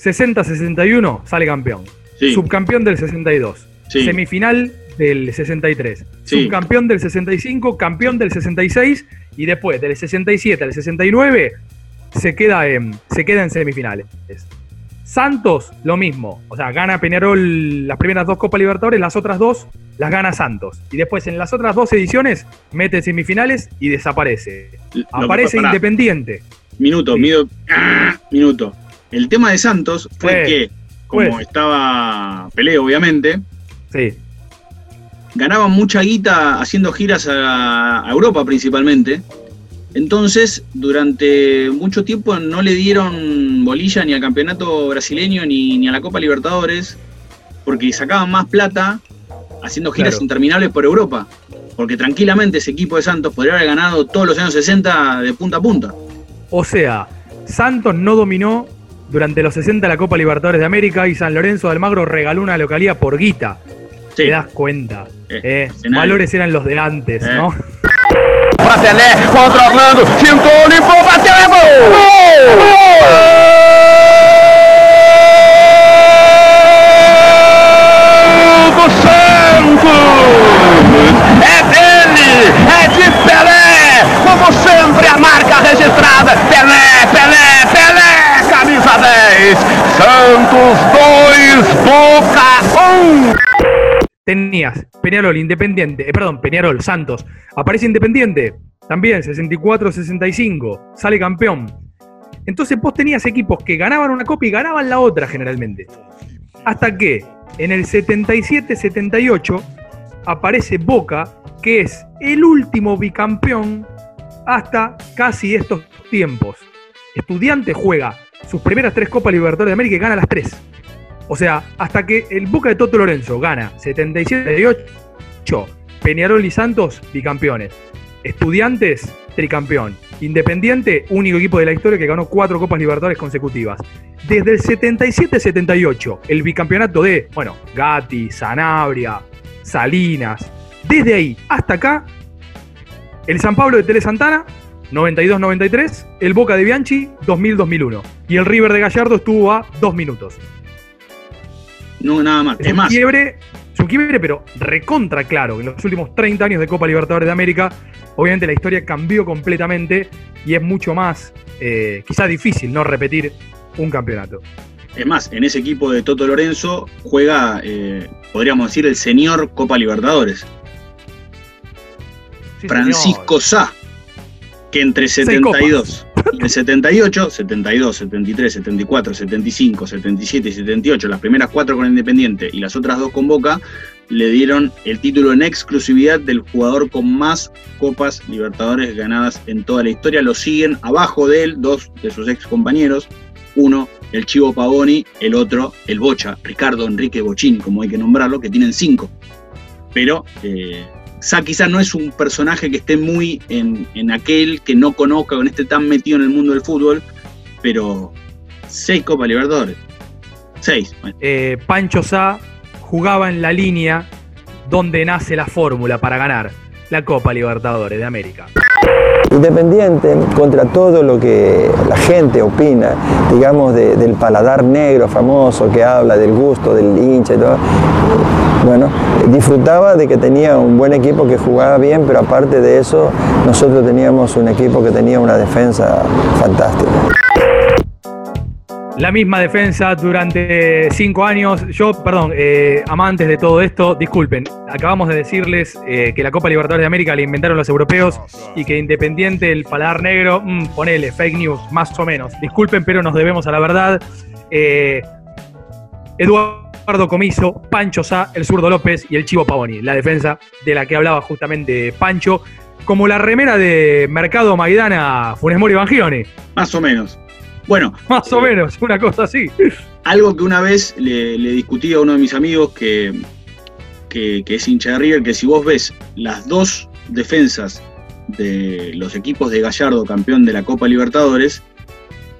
60-61 sale campeón. Sí. Subcampeón del 62. Sí. Semifinal del 63. Sí. Subcampeón del 65, campeón del 66 y después del 67 al 69 se queda en, se queda en semifinales. Santos, lo mismo. O sea, gana Peñarol las primeras dos Copas Libertadores, las otras dos las gana Santos. Y después en las otras dos ediciones mete semifinales y desaparece. Aparece. Independiente. Minuto, mido- ah, minuto. El tema de Santos fue Pues, que, como pues. estaba Pelé, obviamente, Sí. Ganaban mucha guita haciendo giras a, a Europa principalmente. Entonces, durante mucho tiempo no le dieron bolilla ni al campeonato brasileño ni, ni a la Copa Libertadores, porque sacaban más plata haciendo giras Claro. interminables por Europa. Porque tranquilamente ese equipo de Santos podría haber ganado todos los años 60 de punta a punta. O sea, Santos no dominó durante los 60 la Copa Libertadores de América y San Lorenzo de Almagro regaló una localía por guita. Te das cuenta. Eh, valores eran los de antes, ¿no? Pra Pelé, contra Orlando, fintou, limpou, bateu, é gol! Gol do Santos! É dele, é de Pelé! Como sempre, a marca registrada: Pelé, Pelé, Pelé! Camisa 10, Santos 2, Boca 1. Tenías Peñarol, Independiente, eh, perdón, Peñarol, Santos. Aparece Independiente, también 64-65, sale campeón. Entonces vos tenías equipos que ganaban una copa y ganaban la otra generalmente. Hasta que en el 77-78 aparece Boca, que es el último bicampeón hasta casi estos tiempos. Estudiante juega sus primeras tres Copas Libertadores de América y gana las tres. O sea, hasta que el Boca de Toto Lorenzo gana 77-78, Peñarol y Santos bicampeones. Estudiantes, tricampeón. Independiente, único equipo de la historia que ganó cuatro Copas Libertadores consecutivas. Desde el 77-78, el bicampeonato de, bueno, Gatti, Sanabria, Salinas. Desde ahí hasta acá, el San Pablo de Tele Santana, 92-93, el Boca de Bianchi, 2000-2001. Y el River de Gallardo estuvo a dos minutos. No, nada más. Es, más, quiebre, es un quiebre, pero recontra claro. En los últimos 30 años de Copa Libertadores de América, obviamente la historia cambió completamente y es mucho más, eh, quizá difícil, no repetir un campeonato. Es más, en ese equipo de Toto Lorenzo juega, eh, podríamos decir, el señor Copa Libertadores. Sí, Francisco Sá, que entre Seis 72 y el 78, 72, 73, 74, 75, 77 y 78, las primeras cuatro con Independiente y las otras dos con Boca, le dieron el título en exclusividad del jugador con más Copas Libertadores ganadas en toda la historia. Lo siguen abajo de él dos de sus ex compañeros, uno el Chivo Pavoni, el otro el Bocha, Ricardo Enrique Bochini, como hay que nombrarlo, que tienen cinco. Pero eh, Sa quizás no es un personaje que esté muy en, en aquel que no conozca, con esté tan metido en el mundo del fútbol, pero seis Copa Libertadores. Seis. Eh, Pancho Sá jugaba en la línea donde nace la fórmula para ganar la Copa Libertadores de América. Independiente contra todo lo que la gente opina, digamos, de- del paladar negro famoso que habla del gusto del hincha y todo. Bueno, disfrutaba de que tenía un buen equipo que jugaba bien, pero aparte de eso, nosotros teníamos un equipo que tenía una defensa fantástica. La misma defensa durante cinco años. Yo, perdón, eh, amantes de todo esto, disculpen. Acabamos de decirles eh, que la Copa Libertadores de América la inventaron los europeos y que Independiente, el paladar negro, mm, ponele, fake news, más o menos. Disculpen, pero nos debemos a la verdad. Eh, Eduardo Comiso, Pancho Sá, el zurdo López y el Chivo Pavoni. La defensa de la que hablaba justamente Pancho. Como la remera de Mercado Maidana Funes Mori Bangioni. Más o menos. Bueno. *laughs* Más o menos, una cosa así. Algo que una vez le, le discutí a uno de mis amigos que, que, que es hincha de River, que si vos ves las dos defensas de los equipos de Gallardo, campeón de la Copa Libertadores,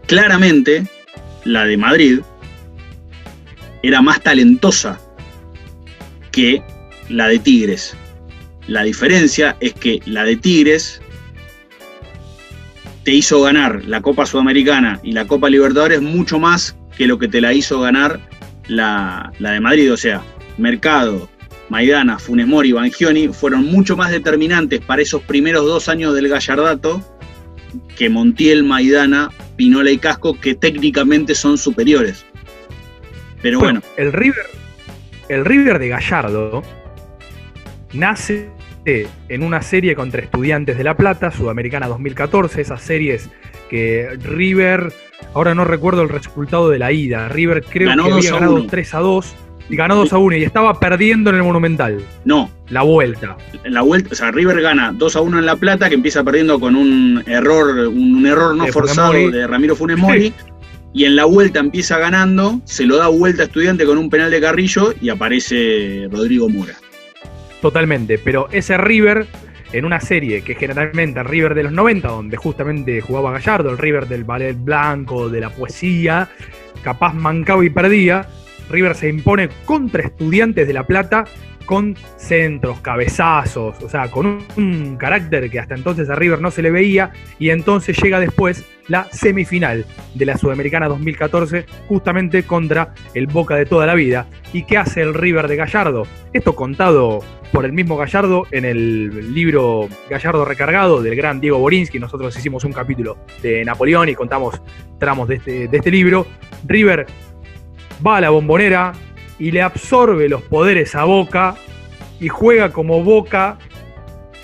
claramente la de Madrid era más talentosa que la de Tigres. La diferencia es que la de Tigres te hizo ganar la Copa Sudamericana y la Copa Libertadores mucho más que lo que te la hizo ganar la, la de Madrid. O sea, Mercado, Maidana, Funes Mori, Bangioni fueron mucho más determinantes para esos primeros dos años del Gallardato que Montiel, Maidana, Pinola y Casco, que técnicamente son superiores. Pero bueno, el River, el River de Gallardo nace en una serie contra Estudiantes de La Plata, Sudamericana 2014, esas series que River, ahora no recuerdo el resultado de la ida, River creo Ganó que 2 había ganado 1. 3 a 2 y ganó 2 a 1 y estaba perdiendo en el Monumental. no, La vuelta. la vuelta, o sea, River gana 2 a 1 en La Plata, que empieza perdiendo con un error, un, error no De forzado de Ramiro Funes Mori. Y en la vuelta empieza ganando, se lo da vuelta a estudiante con un penal de Carrillo y aparece Rodrigo Mura. Totalmente, pero ese River en una serie que generalmente el River de los 90, donde justamente jugaba Gallardo, el River del ballet blanco, de la poesía, capaz mancaba y perdía, River se impone contra estudiantes de La Plata con centros, cabezazos, o sea, con un, carácter que hasta entonces a River no se le veía, y entonces llega después la semifinal de la Sudamericana 2014, justamente contra el Boca de toda la vida. ¿Y qué hace el River de Gallardo? Esto contado por el mismo Gallardo en el libro Gallardo Recargado del gran Diego Borinsky. Nosotros hicimos un capítulo de Napoleón y contamos tramos de este, de este libro. River va a la bombonera y le absorbe los poderes a Boca y juega como Boca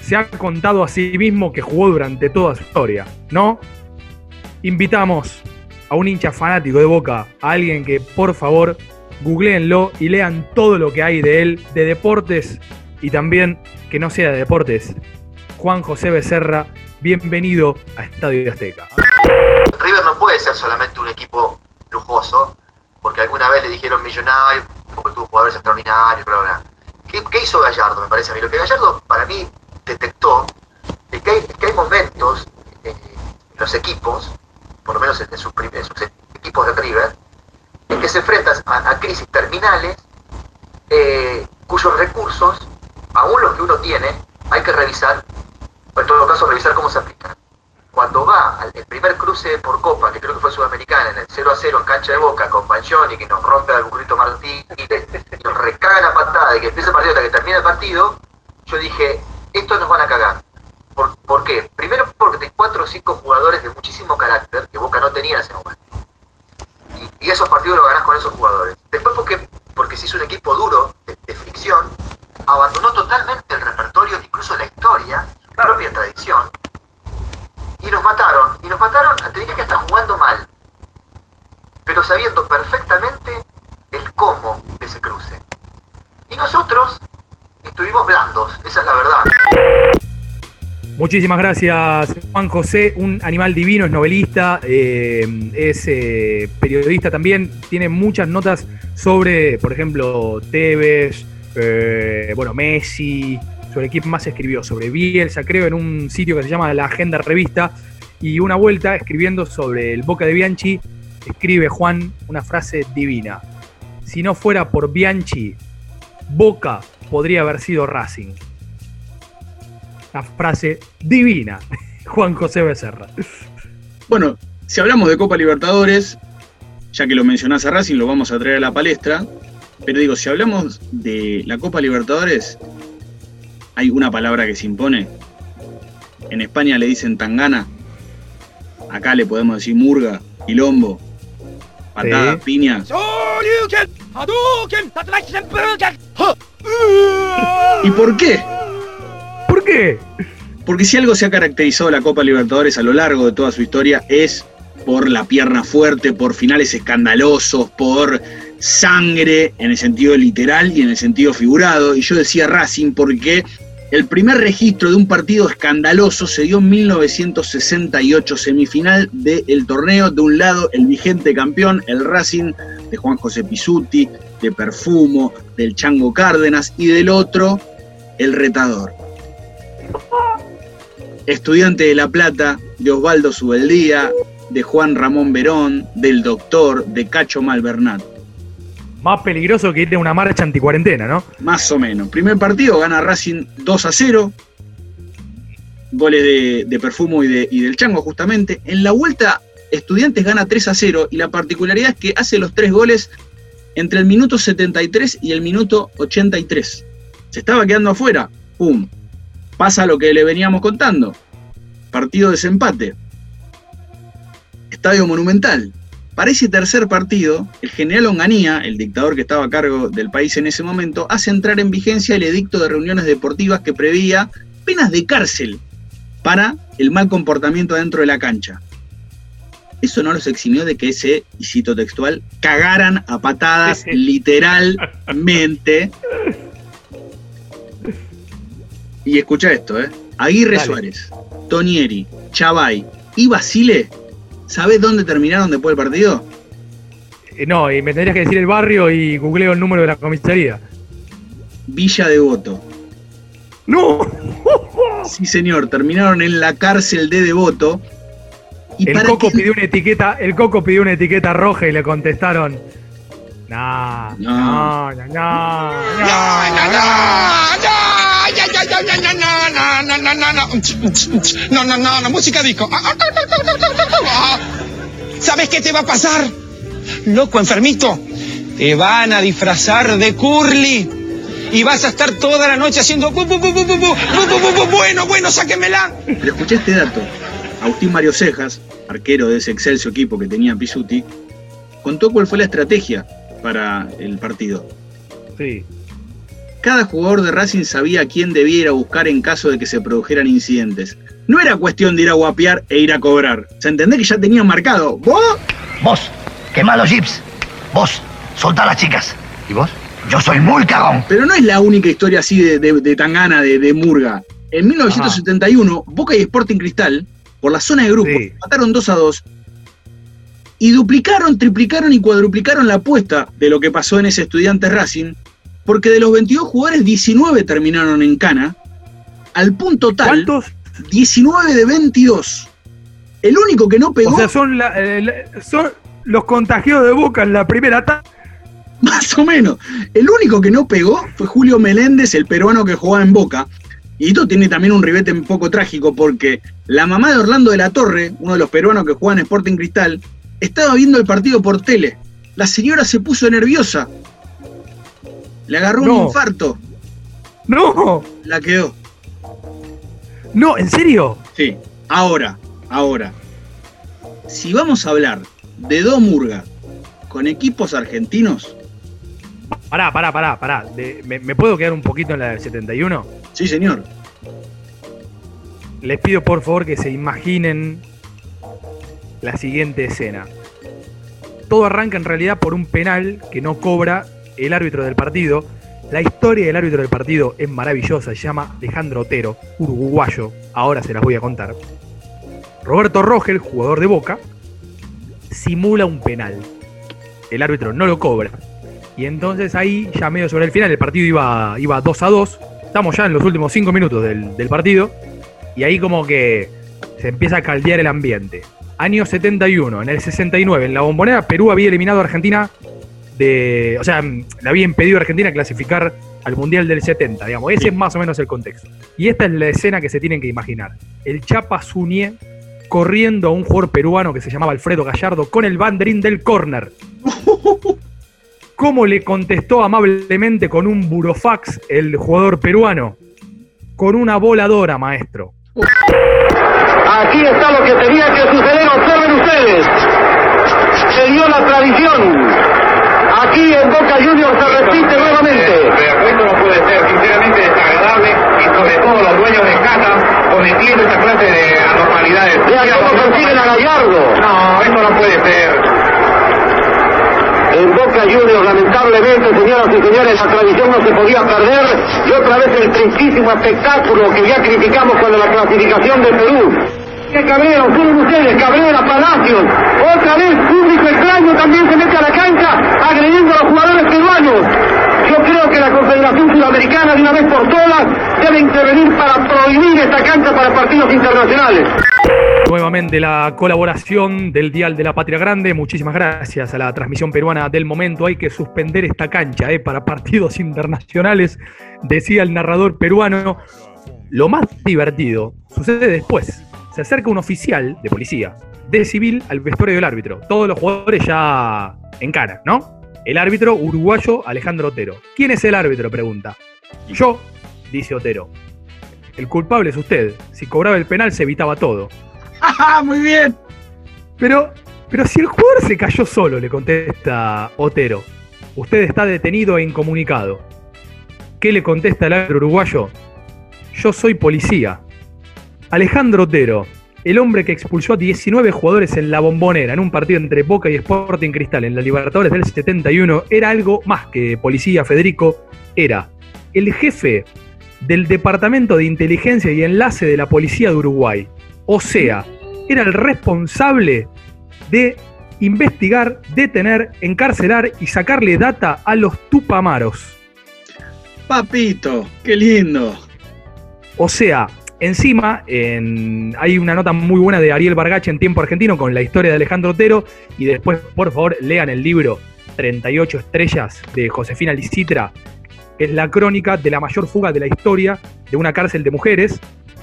se ha contado a sí mismo que jugó durante toda su historia, ¿no? Invitamos a un hincha fanático de Boca, a alguien que por favor googleenlo y lean todo lo que hay de él, de deportes y también que no sea de deportes. Juan José Becerra, bienvenido a Estadio Azteca. River no puede ser solamente un equipo lujoso, porque alguna vez le dijeron millonario, porque tuvo jugadores extraordinarios, bla. ¿Qué, hizo Gallardo, me parece a mí? Lo que Gallardo, para mí, detectó es que hay, que hay momentos eh, en los equipos, por lo menos en sus, en sus equipos de River, en que se enfrentan a, a crisis terminales, eh, cuyos recursos, aún los que uno tiene, hay que revisar, o en todo caso revisar cómo se aplican cuando va al primer cruce por Copa, que creo que fue Sudamericana, en el 0 a 0 en cancha de Boca con Panchoni, que nos rompe al burrito Martínez, y nos recaga la patada y que empieza el partido hasta que termina el partido, yo dije, estos nos van a cagar. ¿Por, qué? Primero porque hay cuatro o cinco jugadores de muchísimo carácter que Boca no tenía en ese momento. Y, esos partidos los ganás con esos jugadores. Después porque, porque se hizo un equipo duro, de, fricción, abandonó totalmente el repertorio, incluso la historia, su propia tradición, y nos mataron. Y nos mataron, te diría que hasta jugando mal. Pero sabiendo perfectamente el cómo de ese cruce. Y nosotros estuvimos blandos, esa es la verdad. Muchísimas gracias, Juan José, un animal divino, es novelista, eh, es eh, periodista también, tiene muchas notas sobre, por ejemplo, Tevez, eh, bueno, Messi, sobre quién más escribió, sobre Bielsa, creo, en un sitio que se llama La Agenda Revista, y una vuelta escribiendo sobre el Boca de Bianchi, escribe Juan una frase divina. Si no fuera por Bianchi, Boca podría haber sido Racing. Una frase divina, *laughs* Juan José Becerra. Bueno, si hablamos de Copa Libertadores, ya que lo mencionás a Racing, lo vamos a traer a la palestra. Pero digo, si hablamos de la Copa Libertadores, hay una palabra que se impone. En España le dicen tangana. Acá le podemos decir murga, quilombo, patada, Sí. piña. ¿Y por qué? ¿Por qué? Porque si algo se ha caracterizado la Copa Libertadores a lo largo de toda su historia es por la pierna fuerte, por finales escandalosos, por sangre en el sentido literal y en el sentido figurado. Y yo decía Racing porque el primer registro de un partido escandaloso se dio en 1968, semifinal del torneo. De un lado, el vigente campeón, el Racing de Juan José Pisuti, de Perfumo, del Chango Cárdenas, y del otro, el retador. Estudiante de La Plata, de Osvaldo Subeldía, de Juan Ramón Verón, del Doctor, de Cacho Malvernat. Más peligroso que ir a una marcha anticuarentena, ¿no? Más o menos. Primer partido gana Racing 2 a 0. Goles de, Perfumo y, de- y del Chango, justamente. En la vuelta, Estudiantes gana 3 a 0. Y la particularidad es que hace los tres goles entre el minuto 73 y el minuto 83. Se estaba quedando afuera. ¡Pum! Pasa lo que le veníamos contando. Partido desempate. Estadio Monumental. Para ese tercer partido, el general Onganía, el dictador que estaba a cargo del país en ese momento, hace entrar en vigencia el edicto de reuniones deportivas que preveía penas de cárcel para el mal comportamiento dentro de la cancha. Eso no los eximió de que ese, y cito textual, cagaran a patadas *laughs* literalmente. Y escucha esto, ¿eh? Aguirre Dale. Suárez, Tonieri, Chavay y Basile, ¿sabés dónde terminaron después del partido? Eh, no, y me tendrías que decir el barrio y googleo el número de la comisaría. Villa Devoto. ¡No! Sí, señor, terminaron en la cárcel de Devoto. Y El para Coco que- pidió una etiqueta, el Coco pidió una etiqueta roja y le contestaron. No, no, no, no, no, No, no, no, no, no. No, no, no, no, música disco. Ah, ah, ah, ah, ah, ah, ah. ¿Sabes qué te va a pasar? Loco, enfermito. Te van a disfrazar de curly. Y vas a estar toda la noche haciendo... Bueno, bueno, sáquenmela. Pero escuché este dato. Agustín Mario Cejas, arquero de ese excelso equipo que tenía Pisuti, contó cuál fue la estrategia para el partido. Sí. Cada jugador de Racing sabía a quién debiera buscar en caso de que se produjeran incidentes. No era cuestión de ir a guapear e ir a cobrar. ¿Se entendé que ya tenían marcado? ¿Vos? Vos, quemá los jeeps. Vos, soltá a las chicas. ¿Y vos? Yo soy muy cagón. Pero no es la única historia así de, de- de Tangana, de, de Murga. En 1971, Boca y Sporting Cristal, por la zona de grupos, mataron 2 a 2 y duplicaron, triplicaron y cuadruplicaron la apuesta de lo que pasó en ese estudiante Racing, porque de los 22 jugadores, 19 terminaron en Cana, al punto tal. ¿Cuántos? 19 de 22. El único que no pegó. O sea, son, la- eh, la- son los contagiados de Boca en la primera etapa. *laughs* Más o menos. El único que no pegó fue Julio Meléndez, el peruano que jugaba en Boca. Y esto tiene también un ribete un poco trágico porque la mamá de Orlando de la Torre, uno de los peruanos que juega en Sporting Cristal, estaba viendo el partido por tele. La señora se puso nerviosa. Le agarró un infarto. No, La quedó. No, ¿en serio? Sí. Ahora, ahora. Si vamos a hablar de dos Murga con equipos argentinos, Pará, pará, pará, pará. De- ¿me, me puedo quedar un poquito en la del 71? sí señor. Les pido por favor que se imaginen la siguiente escena. Todo arranca en realidad por un penal que no cobra el árbitro del partido. La historia del árbitro del partido es maravillosa, se llama Alejandro Otero, uruguayo, ahora se las voy a contar. Roberto Rogel, jugador de Boca, simula un penal. El árbitro no lo cobra. Y entonces ahí, ya medio sobre el final, el partido iba, iba 2 a 2. estamos ya en los últimos cinco minutos del, del partido y ahí como que se empieza a caldear el ambiente. Año 71, en el 69, en la bombonera, Perú había eliminado a Argentina de. O sea, le había impedido a Argentina clasificar al Mundial del 70, digamos. Ese es más o menos el contexto. Y esta es la escena que se tienen que imaginar. El Chapa Zunié corriendo a un jugador peruano que se llamaba Alfredo Gallardo con el banderín del córner. ¿Cómo le contestó amablemente con un burofax el jugador peruano? Con una voladora, maestro. Aquí está lo que tenía que suceder, observen ustedes. Se dio la tradición. Aquí en Boca Juniors se repite nuevamente. Esto no puede ser, sinceramente desagradable y sobre todo los dueños de casa cometiendo esta clase de anormalidades. Vean cómo consiguen a Gallardo. No, esto no puede ser. En Boca Juniors, lamentablemente, señoras y señores, la tradición no se podía perder. Y otra vez el tristísimo espectáculo que ya criticamos cuando la clasificación de Perú. ¡Qué Cabrera! Observen ustedes, Cabrera, Palacios. Otra vez, público extraño también se mete a la cancha agrediendo a los jugadores peruanos. Yo creo que la Confederación Sudamericana, de una vez por todas, debe intervenir para prohibir esta cancha para partidos internacionales. Nuevamente la colaboración del Dial de la Patria Grande. Muchísimas gracias a la transmisión peruana del momento. Hay que suspender esta cancha eh, para partidos *laughs* internacionales, decía el narrador peruano. Lo más divertido sucede después. Se acerca un oficial de policía, de civil, al vestuario del árbitro. Todos los jugadores ya en cara, ¿no? El árbitro uruguayo Alejandro Otero. ¿Quién es el árbitro? Pregunta. Yo, dice Otero. El culpable es usted. Si cobraba el penal se evitaba todo. *laughs* Muy bien. Pero, pero si el jugador se cayó solo, le contesta Otero. Usted está detenido e incomunicado. ¿Qué le contesta el árbitro uruguayo? Yo soy policía. Alejandro Otero, el hombre que expulsó a 19 jugadores en la bombonera en un partido entre Boca y Sporting Cristal en la Libertadores del 71, era algo más que policía, Federico. Era el jefe del Departamento de Inteligencia y Enlace de la Policía de Uruguay. O sea, era el responsable de investigar, detener, encarcelar y sacarle data a los tupamaros. Papito, qué lindo. O sea, encima en- hay una nota muy buena de Ariel Bargache en Tiempo Argentino con la historia de Alejandro Otero y después, por favor, lean el libro 38 estrellas de Josefina Licitra, que es la crónica de la mayor fuga de la historia de una cárcel de mujeres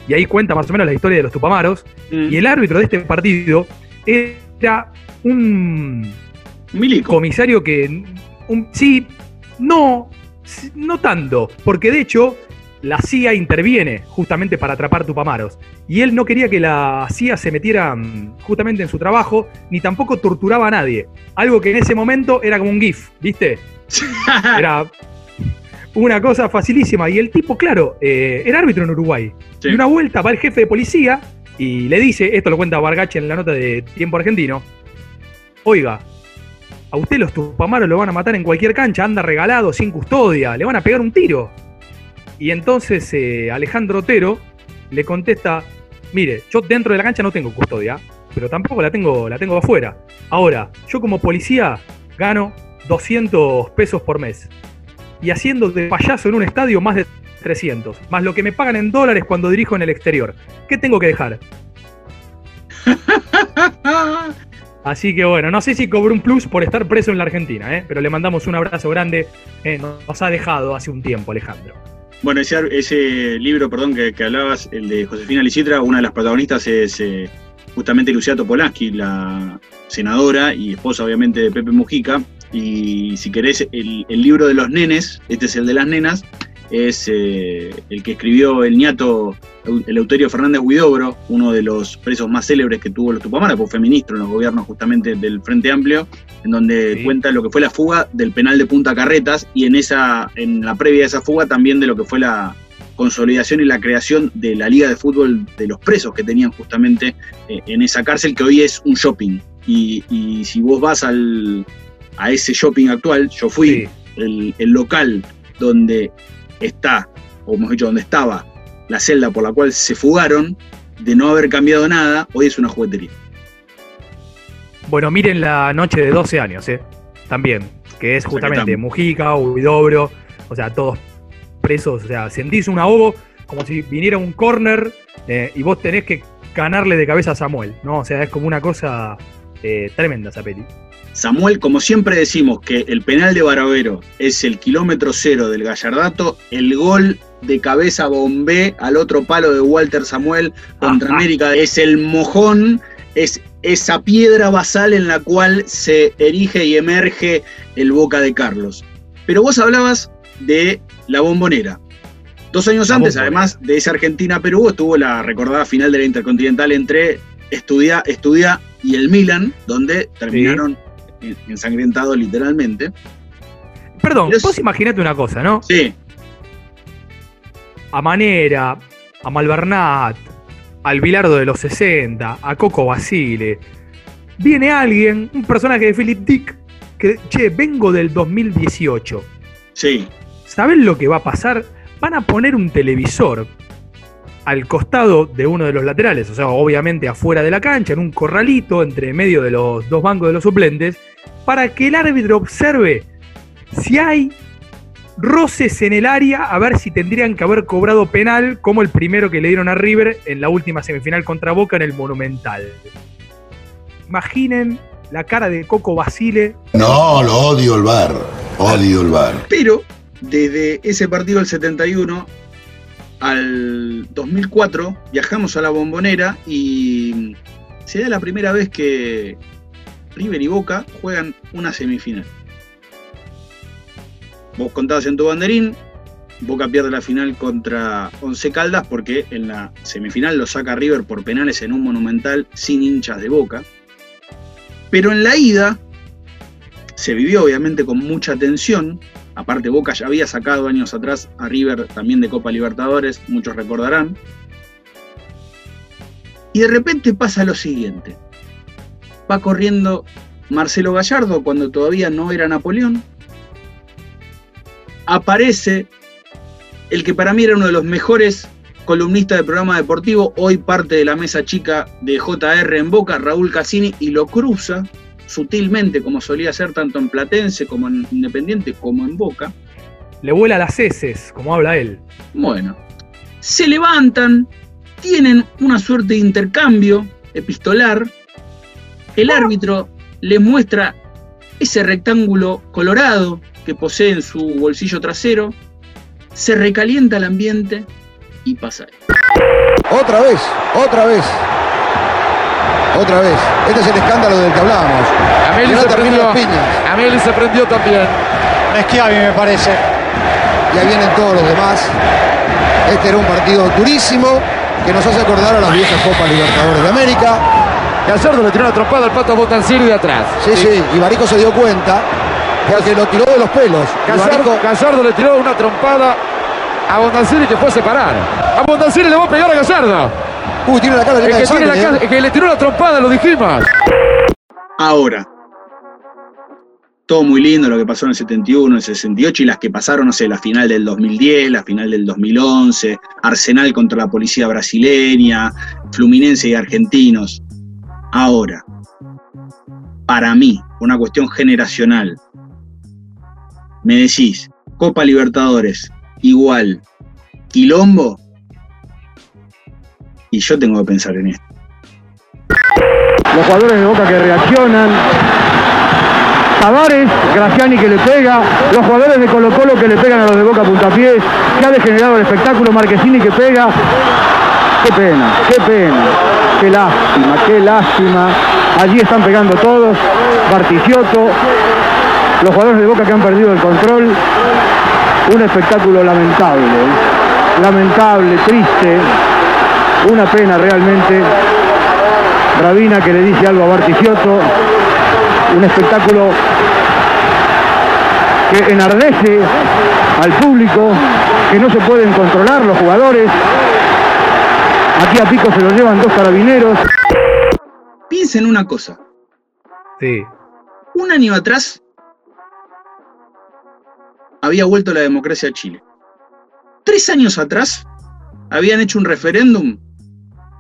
y ahí cuenta más o menos la historia de los tupamaros y el árbitro de este partido era un comisario que un- sí, no, no tanto, porque de hecho la CIA interviene justamente para atrapar tupamaros. Y él no quería que la CIA se metiera mm, justamente en su trabajo, ni tampoco torturaba a nadie. Algo que en ese momento era como un GIF, ¿viste? *laughs* Era una cosa facilísima. Y el tipo, claro, eh, era árbitro en Uruguay. Y una vuelta va el jefe de policía y le dice, esto lo cuenta Bargache en la nota de Tiempo Argentino, oiga, a usted los tupamaros lo van a matar en cualquier cancha, anda regalado, sin custodia, le van a pegar un tiro. Y entonces eh, Alejandro Otero le contesta, mire, yo dentro de la cancha no tengo custodia, pero tampoco la tengo, la tengo afuera. Ahora, yo como policía gano 200 pesos por mes. Y haciendo de payaso en un estadio más de 300, más lo que me pagan en dólares cuando dirijo en el exterior. ¿Qué tengo que dejar? *laughs* Así que bueno, no sé si cobró un plus por estar preso en la Argentina, ¿eh? pero le mandamos un abrazo grande. eh, nos ha dejado hace un tiempo, Alejandro. Bueno, ese, ese libro, perdón, que, que hablabas, el de Josefina Licitra, una de las protagonistas es eh, justamente Lucia Topolansky, la senadora y esposa obviamente de Pepe Mujica. Y si querés, el, el libro de los nenes, este es el de las nenas, es eh, el que escribió el ñato Eleuterio Fernández Huidobro, uno de los presos más célebres que tuvo los Tupamaros, fue ministro en los gobiernos justamente del Frente Amplio, en donde cuenta lo que fue la fuga del penal de Punta Carretas y en esa, en la previa de esa fuga también de lo que fue la consolidación y la creación de la liga de fútbol de los presos que tenían justamente eh, en esa cárcel que hoy es un shopping. Y, y si vos vas al, a ese shopping actual, yo fui, el, el local donde está, o hemos dicho, donde estaba la celda por la cual se fugaron, de no haber cambiado nada, hoy es una juguetería. Bueno, miren la noche de 12 años, ¿eh? También, que es justamente. Mujica, Huidobro, o sea, todos presos. O sea, sentís un ahogo como si viniera un corner eh, y vos tenés que ganarle de cabeza a Samuel, ¿no? O sea, es como una cosa eh, tremenda esa peli. Samuel, como siempre decimos que el penal de Baravero es el kilómetro cero del Gallardato, el gol de cabeza bombé al otro palo de Walter Samuel contra Ajá. América es el mojón, es esa piedra basal en la cual se erige y emerge el Boca de Carlos. Pero vos hablabas de la bombonera. Dos años La antes, Bombonera. además de esa Argentina-Perú, estuvo la recordada final de la Intercontinental entre Estudia, Estudia y el Milan, donde terminaron en- ensangrentados literalmente. Perdón, vos imaginate una cosa, ¿no? Sí. A Manera, a Malvernat, al Bilardo de los 60, a Coco Basile. Viene alguien, un personaje de Philip Dick, que, che, vengo del 2018. Sí. ¿Saben lo que va a pasar? Van a poner un televisor al costado de uno de los laterales, o sea, obviamente afuera de la cancha, en un corralito entre medio de los dos bancos de los suplentes, para que el árbitro observe si hay roces en el área, a ver si tendrían que haber cobrado penal, como el primero que le dieron a River en la última semifinal contra Boca en el Monumental. Imaginen la cara de Coco Basile. No, lo odio el bar. Odio el bar. Pero desde ese partido del 71 al 2004 viajamos a la bombonera y se da la primera vez que River y Boca juegan una semifinal. Vos contabas en tu banderín, Boca pierde la final contra Once Caldas porque en la semifinal lo saca River por penales en un monumental sin hinchas de Boca. Pero en la ida se vivió obviamente con mucha tensión. Aparte Boca ya había sacado años atrás a River también de Copa Libertadores, muchos recordarán. Y de repente pasa lo siguiente. Va corriendo Marcelo Gallardo cuando todavía no era Napoleón. Aparece el que para mí era uno de los mejores columnistas del programa deportivo, hoy parte de la mesa chica de JR en Boca, Raúl Cassini, y lo cruza sutilmente, como solía hacer tanto en Platense como en Independiente, como en Boca. Le vuela las heces, como habla él. Bueno, se levantan, tienen una suerte de intercambio epistolar. El árbitro les muestra ese rectángulo colorado que posee en su bolsillo trasero. Se recalienta el ambiente y pasa. Otra vez, otra vez. Otra vez. Este es el escándalo del que hablábamos. Ameli se prendió. Ameli se prendió también. Schiavi me parece. Y ahí vienen todos los demás. Este era un partido durísimo que nos hace acordar a las viejas Copas Libertadores de América. Gallardo le tiró una trompada al pato Botancini de atrás. Sí, sí, y Barico se dio cuenta porque lo tiró de los pelos. Gallardo, Barico- Gallardo le tiró una trompada a Bondancini que fue a separar. A Bondancini le va a pegar a Gallardo. Uy, tiene la cara el que, de tiene la cara- ¿eh? el que le tiró la trompada, lo dijimos. Ahora, todo muy lindo lo que pasó en el 71, el 68 y las que pasaron, no sé, la final del 2010, la final del 2011, Arsenal contra la policía brasileña, Fluminense y Argentinos. Ahora, para mí, una cuestión generacional, me decís, Copa Libertadores, igual, Quilombo, y yo tengo que pensar en esto. Los jugadores de Boca que reaccionan. Tavares, Graciani que le pega, los jugadores de Colo Colo que le pegan a los de Boca puntapiés, que ha degenerado el espectáculo, Marquesini que pega. Qué pena, qué pena, qué lástima, qué lástima. Allí están pegando todos, Barticioto, los jugadores de Boca que han perdido el control. Un espectáculo lamentable, lamentable, triste, una pena realmente. Rabina que le dice algo a Barticioto, un espectáculo que enardece al público, que no se pueden controlar los jugadores. Aquí a Pico se lo llevan dos carabineros. Piensen una cosa. Sí. Un año atrás había vuelto la democracia a Chile. Tres años atrás habían hecho un referéndum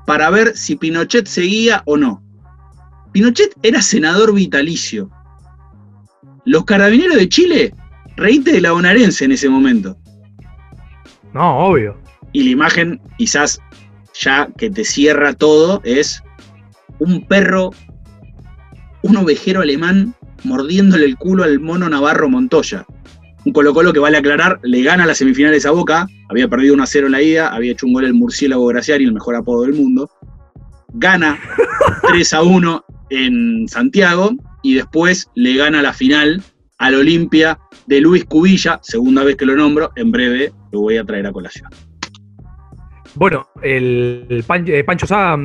para ver si Pinochet seguía o no. Pinochet era senador vitalicio. Los carabineros de Chile, reíte de la bonaerense en ese momento. No, obvio. Y la imagen, quizás ya que te cierra todo, es un perro, un ovejero alemán mordiéndole el culo al mono Navarro Montoya. Un Colo Colo que vale aclarar, le gana las semifinales a Boca, había perdido 1 a 0 en la ida, había hecho un gol el murciélago Graciari, el mejor apodo del mundo. Gana *laughs* 3 a 1 en Santiago y después le gana la final al Olimpia de Luis Cubilla, segunda vez que lo nombro, en breve lo voy a traer a colación. Bueno, el, el eh, Pancho Sá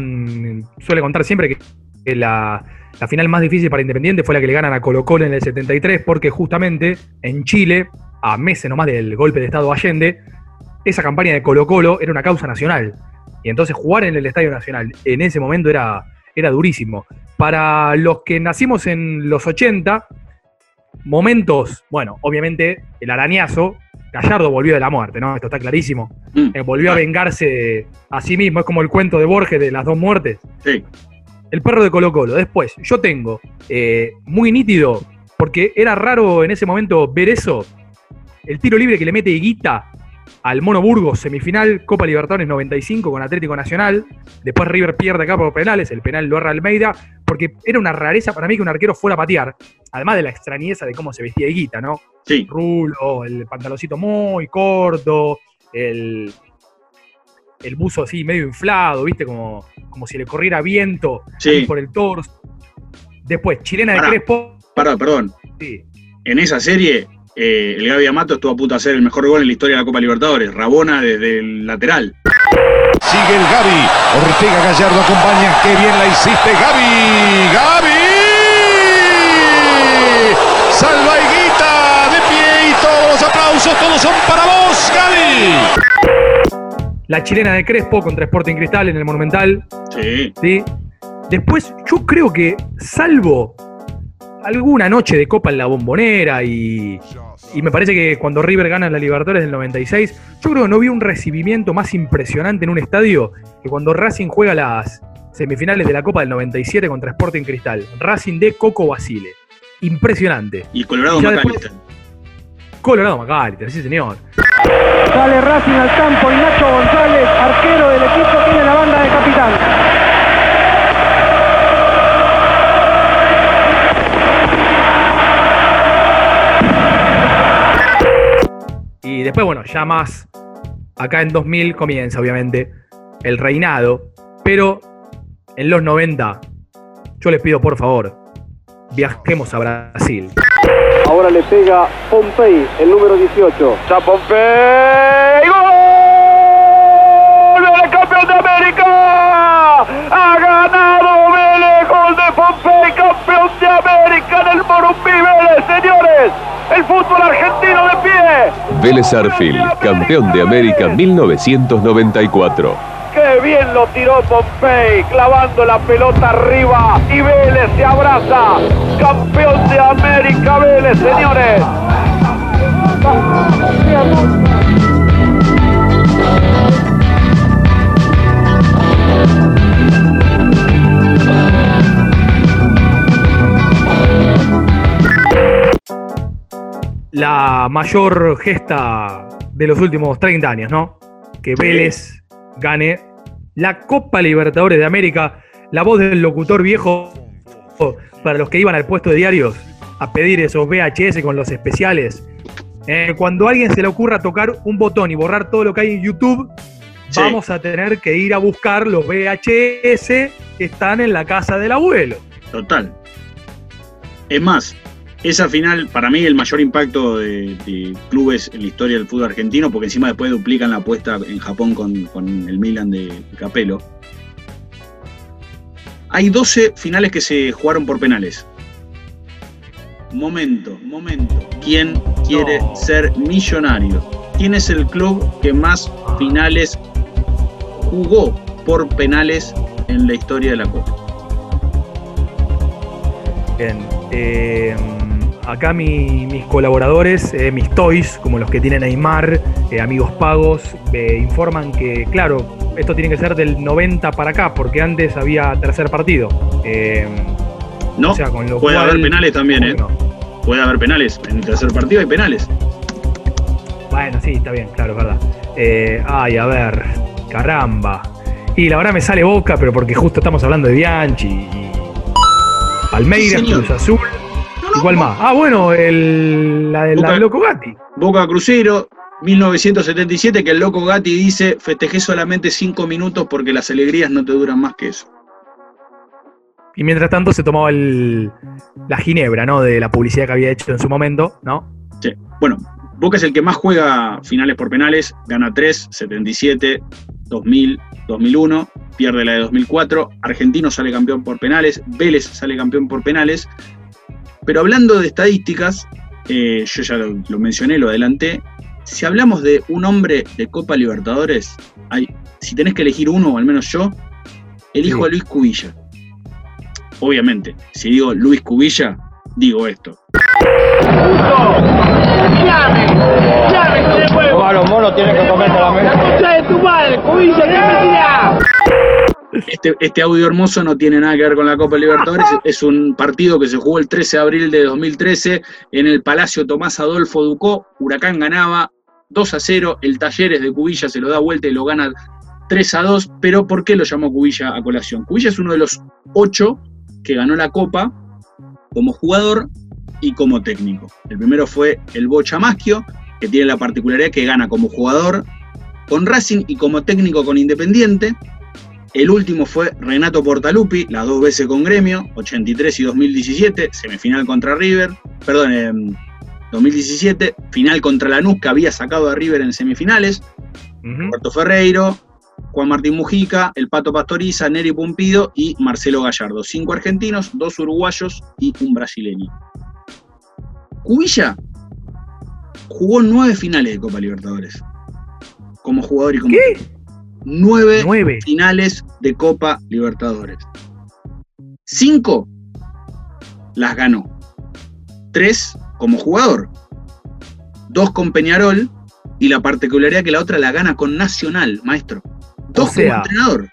suele contar siempre que la, la final más difícil para Independiente fue la que le ganan a Colo Colo en el 73, porque justamente en Chile, a meses nomás del golpe de Estado Allende, esa campaña de Colo Colo era una causa nacional. Y entonces jugar en el Estadio Nacional en ese momento era, era durísimo. Para los que nacimos en los 80, momentos, bueno, obviamente el arañazo, Gallardo volvió de la muerte, ¿no? Esto está clarísimo. Eh, volvió a vengarse a sí mismo, es como el cuento de Borges de las dos muertes. Sí. El perro de Colo Colo. Después, yo tengo eh, muy nítido, porque era raro en ese momento ver eso, el tiro libre que le mete Higuita al Mono Burgos, semifinal Copa Libertadores 95 con Atlético Nacional. Después River pierde acá por penales, el penal lo erra Almeida, porque era una rareza para mí que un arquero fuera a patear. Además de la extrañeza de cómo se vestía Higuita, ¿no? Sí. Rulo, el pantaloncito muy corto, el, el buzo así medio inflado, ¿viste? Como, como si le corriera viento Sí. por el torso. Después, chilena de. Crespo. Pará, perdón. Sí. En esa serie, eh, el Gaby Amato estuvo a punto de hacer el mejor gol en la historia de la Copa Libertadores. Rabona desde el lateral. Sigue el Gaby. Ortega Gallardo acompaña. Qué bien la hiciste, Gaby. Gaby. Salva Higuita de pie y todos los aplausos, todos son para vos, Gaby. La chilena de Crespo contra Sporting Cristal en el Monumental. Sí. ¿sí? Después, yo creo que, salvo alguna noche de Copa en la Bombonera y, y me parece que cuando River gana la Libertadores del 96, yo creo que no vi un recibimiento más impresionante en un estadio que cuando Racing juega las semifinales de la Copa del 97 contra Sporting Cristal. Racing de Coco Basile. Impresionante. Y Colorado McAllister. Colorado McAllister, sí señor. Sale Racing al campo y Nacho González, arquero del equipo, tiene la banda de capitán. Y después, bueno, ya más acá en 2000 comienza, obviamente, el reinado. Pero en los 90, yo les pido por favor, viajemos a Brasil. Ahora le pega Pompey, el número 18. ¡Ya Pompey! ¡Gol! ¡Vélez campeón de América! ¡Ha ganado Vélez! ¡Gol de Pompey! ¡Campeón de América en el Morumbi Vélez, señores! ¡El fútbol argentino de pie! Vélez Arfield, campeón de América 1994. ¡Qué bien lo tiró Pompey! Clavando la pelota arriba y Vélez se abraza. ¡Campeón de América Vélez, señores! La mayor gesta de los últimos 30 años, ¿no? Que Vélez gane la Copa Libertadores de América. La voz del locutor viejo para los que iban al puesto de diarios a pedir esos VHS con los especiales. Eh, cuando a alguien se le ocurra tocar un botón y borrar todo lo que hay en YouTube, Sí. vamos a tener que ir a buscar los VHS que están en la casa del abuelo. Total. Es más, esa final, para mí, el mayor impacto de, de clubes en la historia del fútbol argentino, porque encima después duplican la apuesta en Japón con, con el Milan de Capello. Hay 12 finales que se jugaron por penales. Momento, momento. ¿Quién quiere ser millonario? ¿Quién es el club que más finales jugó por penales en la historia de la Copa? Bien. eh, acá mi- mis colaboradores, eh, mis toys, como los que tiene Neymar, eh, amigos pagos, me informan que, claro, esto tiene que ser del 90 para acá, porque antes había tercer partido. Eh, No, o sea, con lo puede cual- haber penales también, ¿eh? ¿cómo que Puede haber penales. En el tercer partido hay penales. Bueno, sí, está bien, claro, es verdad. Ay, a ver, caramba. Y la verdad me sale boca, pero porque justo estamos hablando de Bianchi y Palmeiras, Sí. Cruz Azul. ¿Y cuál más? Ah, bueno, el, la, del Loco Gatti. Boca Crucero, 1977, que el loco Gatti dice, festejé solamente cinco minutos porque las alegrías no te duran más que eso. Y mientras tanto se tomaba el, la ginebra, ¿no? De la publicidad que había hecho en su momento, ¿no? Sí. Bueno, Boca es el que más juega finales por penales, gana 3, 77, 2000, 2001, pierde la de 2004, Argentino sale campeón por penales, Vélez sale campeón por penales, pero hablando de estadísticas, eh, yo ya lo, lo mencioné, lo adelanté, si hablamos de un hombre de Copa Libertadores, hay, si tenés que elegir uno, o al menos yo, elijo Sí. a Luis Cubilla. Obviamente, si digo Luis Cubilla, digo esto. ¡Llame! ¡Llame, de huevo! a los monos tienen que comerse la mesa. de tu madre, cubilla, qué mentira! Este, este audio hermoso no tiene nada que ver con la Copa Libertadores, *laughs* es un partido que se jugó el 13 de abril de 2013 en el Palacio Tomás Adolfo Ducó. Huracán ganaba 2 a 0, el Talleres de Cubilla se lo da vuelta y lo gana 3 a 2, pero ¿por qué lo llamó Cubilla a colación? Cubilla es uno de los ocho que ganó la Copa como jugador y como técnico. El primero fue el Bocha Maschio, que tiene la particularidad que gana como jugador con Racing y como técnico con Independiente. El último fue Renato Portaluppi, las dos veces con Gremio, 83 y 2017, semifinal contra River, perdón, em, 2017, final contra Lanús, que había sacado a River en semifinales, Roberto Ferreiro, Juan Martín Mujica, el Pato Pastoriza, Neri Pumpido y Marcelo Gallardo. Cinco argentinos, dos uruguayos y un brasileño. Cubilla jugó nueve finales de Copa Libertadores. Como jugador y como. Nueve, finales de Copa Libertadores. Cinco las ganó. Tres como jugador. Dos con Peñarol. Y la particularidad que la otra la gana con Nacional, maestro. Dos O sea, como entrenador.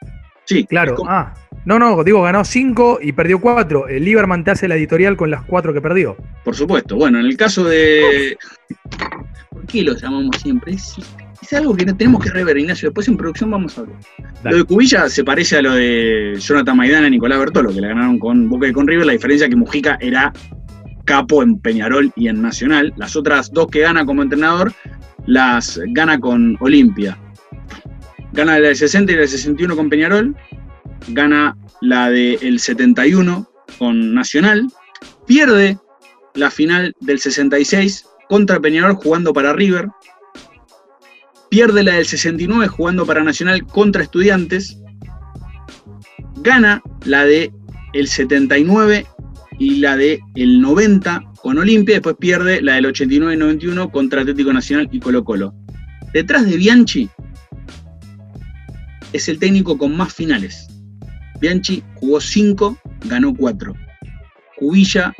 Sí, Claro, ah. No, no, digo, ganó 5 y perdió 4. El Lieberman te hace la editorial con las 4 que perdió. Por supuesto. Bueno, en el caso de. ¿Por qué lo llamamos siempre? Es algo que tenemos que rever, Ignacio. Después en producción vamos a ver. Lo de Cubilla se parece a lo de Jonathan Maidana y Nicolás Bertolo, que la ganaron con Boca y con River. La diferencia es que Mujica era capo en Peñarol y en Nacional. Las otras dos que gana como entrenador las gana con Olimpia. Gana la del 60 y la del 61 con Peñarol. Gana la del 71 con Nacional. Pierde la final del 66 contra Peñarol jugando para River. Pierde la del 69 jugando para Nacional contra Estudiantes. Gana la de el 79 y la de el 90 con Olimpia. Después pierde la del 89 y 91 contra Atlético Nacional y Colo Colo. Detrás de Bianchi es el técnico con más finales. Bianchi jugó 5, ganó 4. Cubilla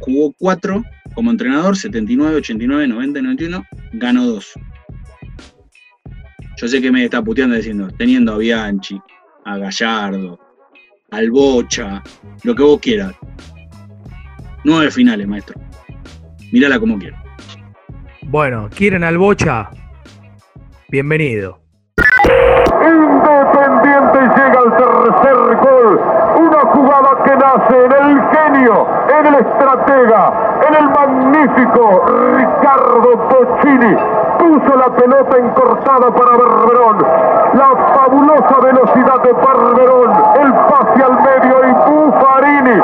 jugó 4 como entrenador, 79, 89, 90 y 91, ganó 2. Yo sé que me está puteando diciendo, teniendo a Bianchi, a Gallardo, al Bocha, lo que vos quieras. Nueve finales, maestro. Mírala como quiero. Bueno, ¿quieren al Bocha? Bienvenido. Independiente llega al tercer gol. Una jugada que nace en el genio, en el estratega, en el magnífico Ricardo Bocini. Puso la pelota encortada para Barberón. La fabulosa velocidad de Barberón. El pase al medio y Buffarini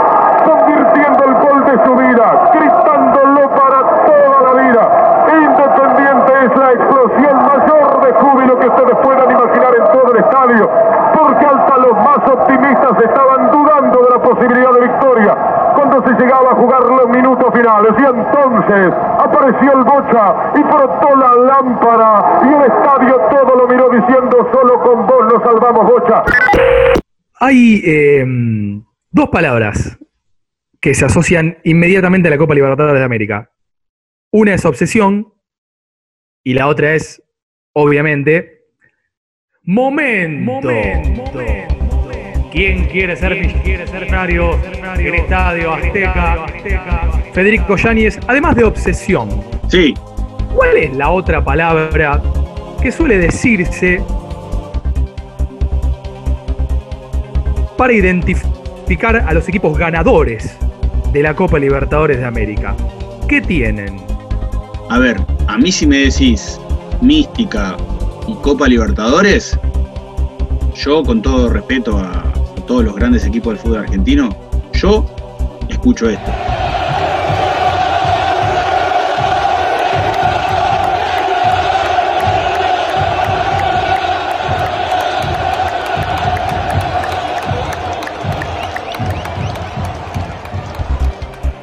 convirtiendo el gol de su vida, gritándolo para toda la vida. Independiente es la explosión mayor de júbilo que ustedes puedan imaginar en todo el estadio, porque hasta los más optimistas estaban dudando de la posibilidad de victoria cuando se llegaba a jugar los minutos finales. Y entonces apareció el Bocha y frotó la lámpara y el estadio todo lo miró diciendo solo con vos nos salvamos Bocha. Hay eh, dos palabras que se asocian inmediatamente a la Copa Libertadores de América. Una es obsesión y la otra es, obviamente, momento. ¿Quién quiere ser millonario en el Estadio Azteca? Federico Yáñez, además de obsesión. Sí. ¿Cuál es la otra palabra que suele decirse para identificar a los equipos ganadores de la Copa Libertadores de América? ¿Qué tienen? A ver, a mí si me decís mística y Copa Libertadores, yo con todo respeto a todos los grandes equipos del fútbol argentino, yo escucho esto.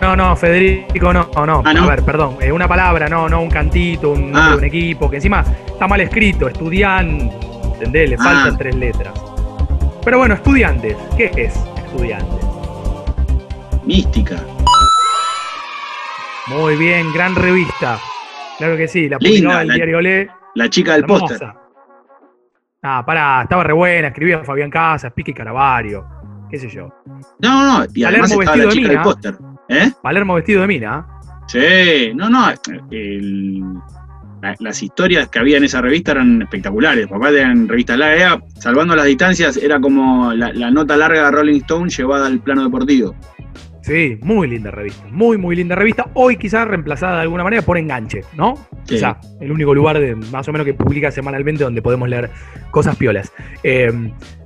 No, no, Federico, no, no. Ah, ¿no? A ver, perdón. eh, una palabra, no, no un cantito, un, Ah. un equipo, que encima está mal escrito, estudian, ¿entendés? Le Ah. faltan tres letras. Pero bueno, estudiantes. ¿Qué es estudiantes? Mística. Muy bien, gran revista. Claro que sí, la publicaba el la- diario Olé. La chica del póster. Ah, pará, estaba re buena, escribía Fabián Casas, Pique Caravario, qué sé yo. No, no, y además Palermo vestido la de del mina. póster. ¿Eh? Palermo vestido de mina. Sí, no, no. el- la- las historias que había en esa revista eran espectaculares. Papá eran revistas largas, salvando las distancias, era como la, la nota larga de Rolling Stone llevada al plano deportivo. Sí, muy linda revista, muy, muy linda revista. Hoy quizás reemplazada de alguna manera por Enganche, ¿no? Sí. Quizá, el único lugar de, más o menos que publica semanalmente donde podemos leer cosas piolas. Eh,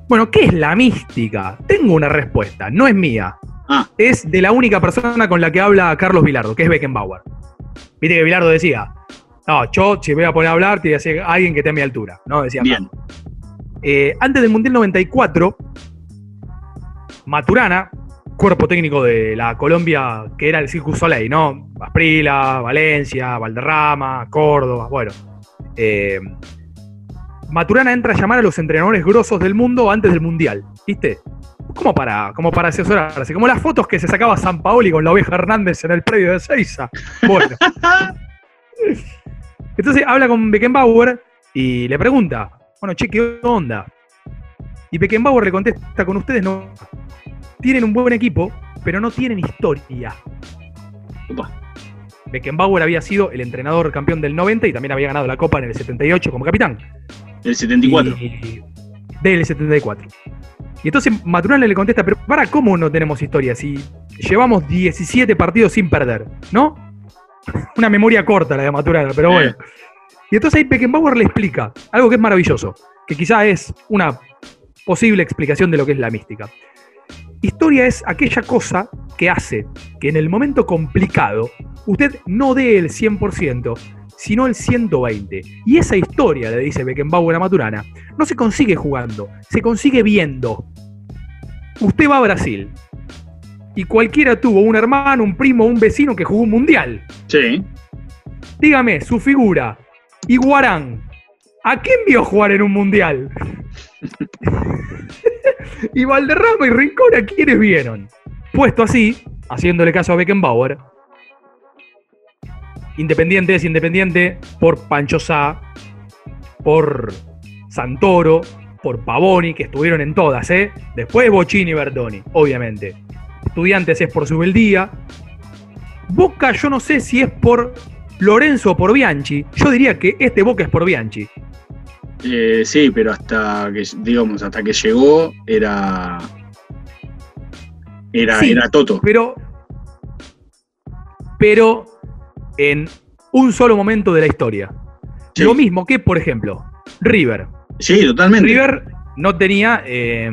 bueno, ¿qué es la mística? Tengo una respuesta, no es mía. Ah. Es de la única persona con la que habla Carlos Vilardo, que es Beckenbauer. Viste que Vilardo decía, no, yo si voy a poner a hablar, tiene que ser alguien que esté a mi altura, ¿no? Decía Bien. Eh, antes del Mundial 94, Maturana, cuerpo técnico de la Colombia, que era el Circus Soleil, ¿no? Asprila, Valencia, Valderrama, Córdoba, bueno. Eh, Maturana entra a llamar a los entrenadores grosos del mundo antes del Mundial, ¿viste? Como para, como para asesorarse, como las fotos que se sacaba San Paoli con la oveja Hernández en el predio de Seiza. Bueno. *laughs* Entonces habla con Beckenbauer y le pregunta, bueno, che, ¿qué onda? Y Beckenbauer le contesta, con ustedes no tienen un buen equipo, pero no tienen historia. Beckenbauer había sido el entrenador campeón del 90 y también había ganado la Copa en el 78 como capitán. Del 74. Y- del 74. Y entonces Maturana le contesta, pero para, ¿cómo no tenemos historia? Si llevamos 17 partidos sin perder, ¿no? Una memoria corta la de Maturana, pero bueno. Y entonces ahí Beckenbauer le explica algo que es maravilloso, que quizá es una posible explicación de lo que es la mística. Historia es aquella cosa que hace que en el momento complicado usted no dé el 100%, sino el 120%. Y esa historia, le dice Beckenbauer a Maturana, no se consigue jugando, se consigue viendo. Usted va a Brasil y cualquiera tuvo un hermano, un primo, un vecino que jugó un mundial. Sí. Dígame, su figura, Iguarán, ¿a quién vio jugar en un mundial? *laughs* y Valderrama y Rincón, ¿a quiénes vieron? Puesto así, haciéndole caso a Beckenbauer, Independiente es Independiente por Pancho Sá, por Santoro, por Pavoni, que estuvieron en todas, ¿eh? Después Bochini y Bertoni, obviamente. Estudiantes es por Subeldía. Boca, yo no sé si es por Lorenzo o por Bianchi. Yo diría que este Boca es por Bianchi. Eh, sí, pero hasta que, digamos, hasta que llegó era. Era, Sí, era Toto. Pero. Pero en un solo momento de la historia. Lo mismo que, por ejemplo, River. Sí, totalmente. River no tenía eh,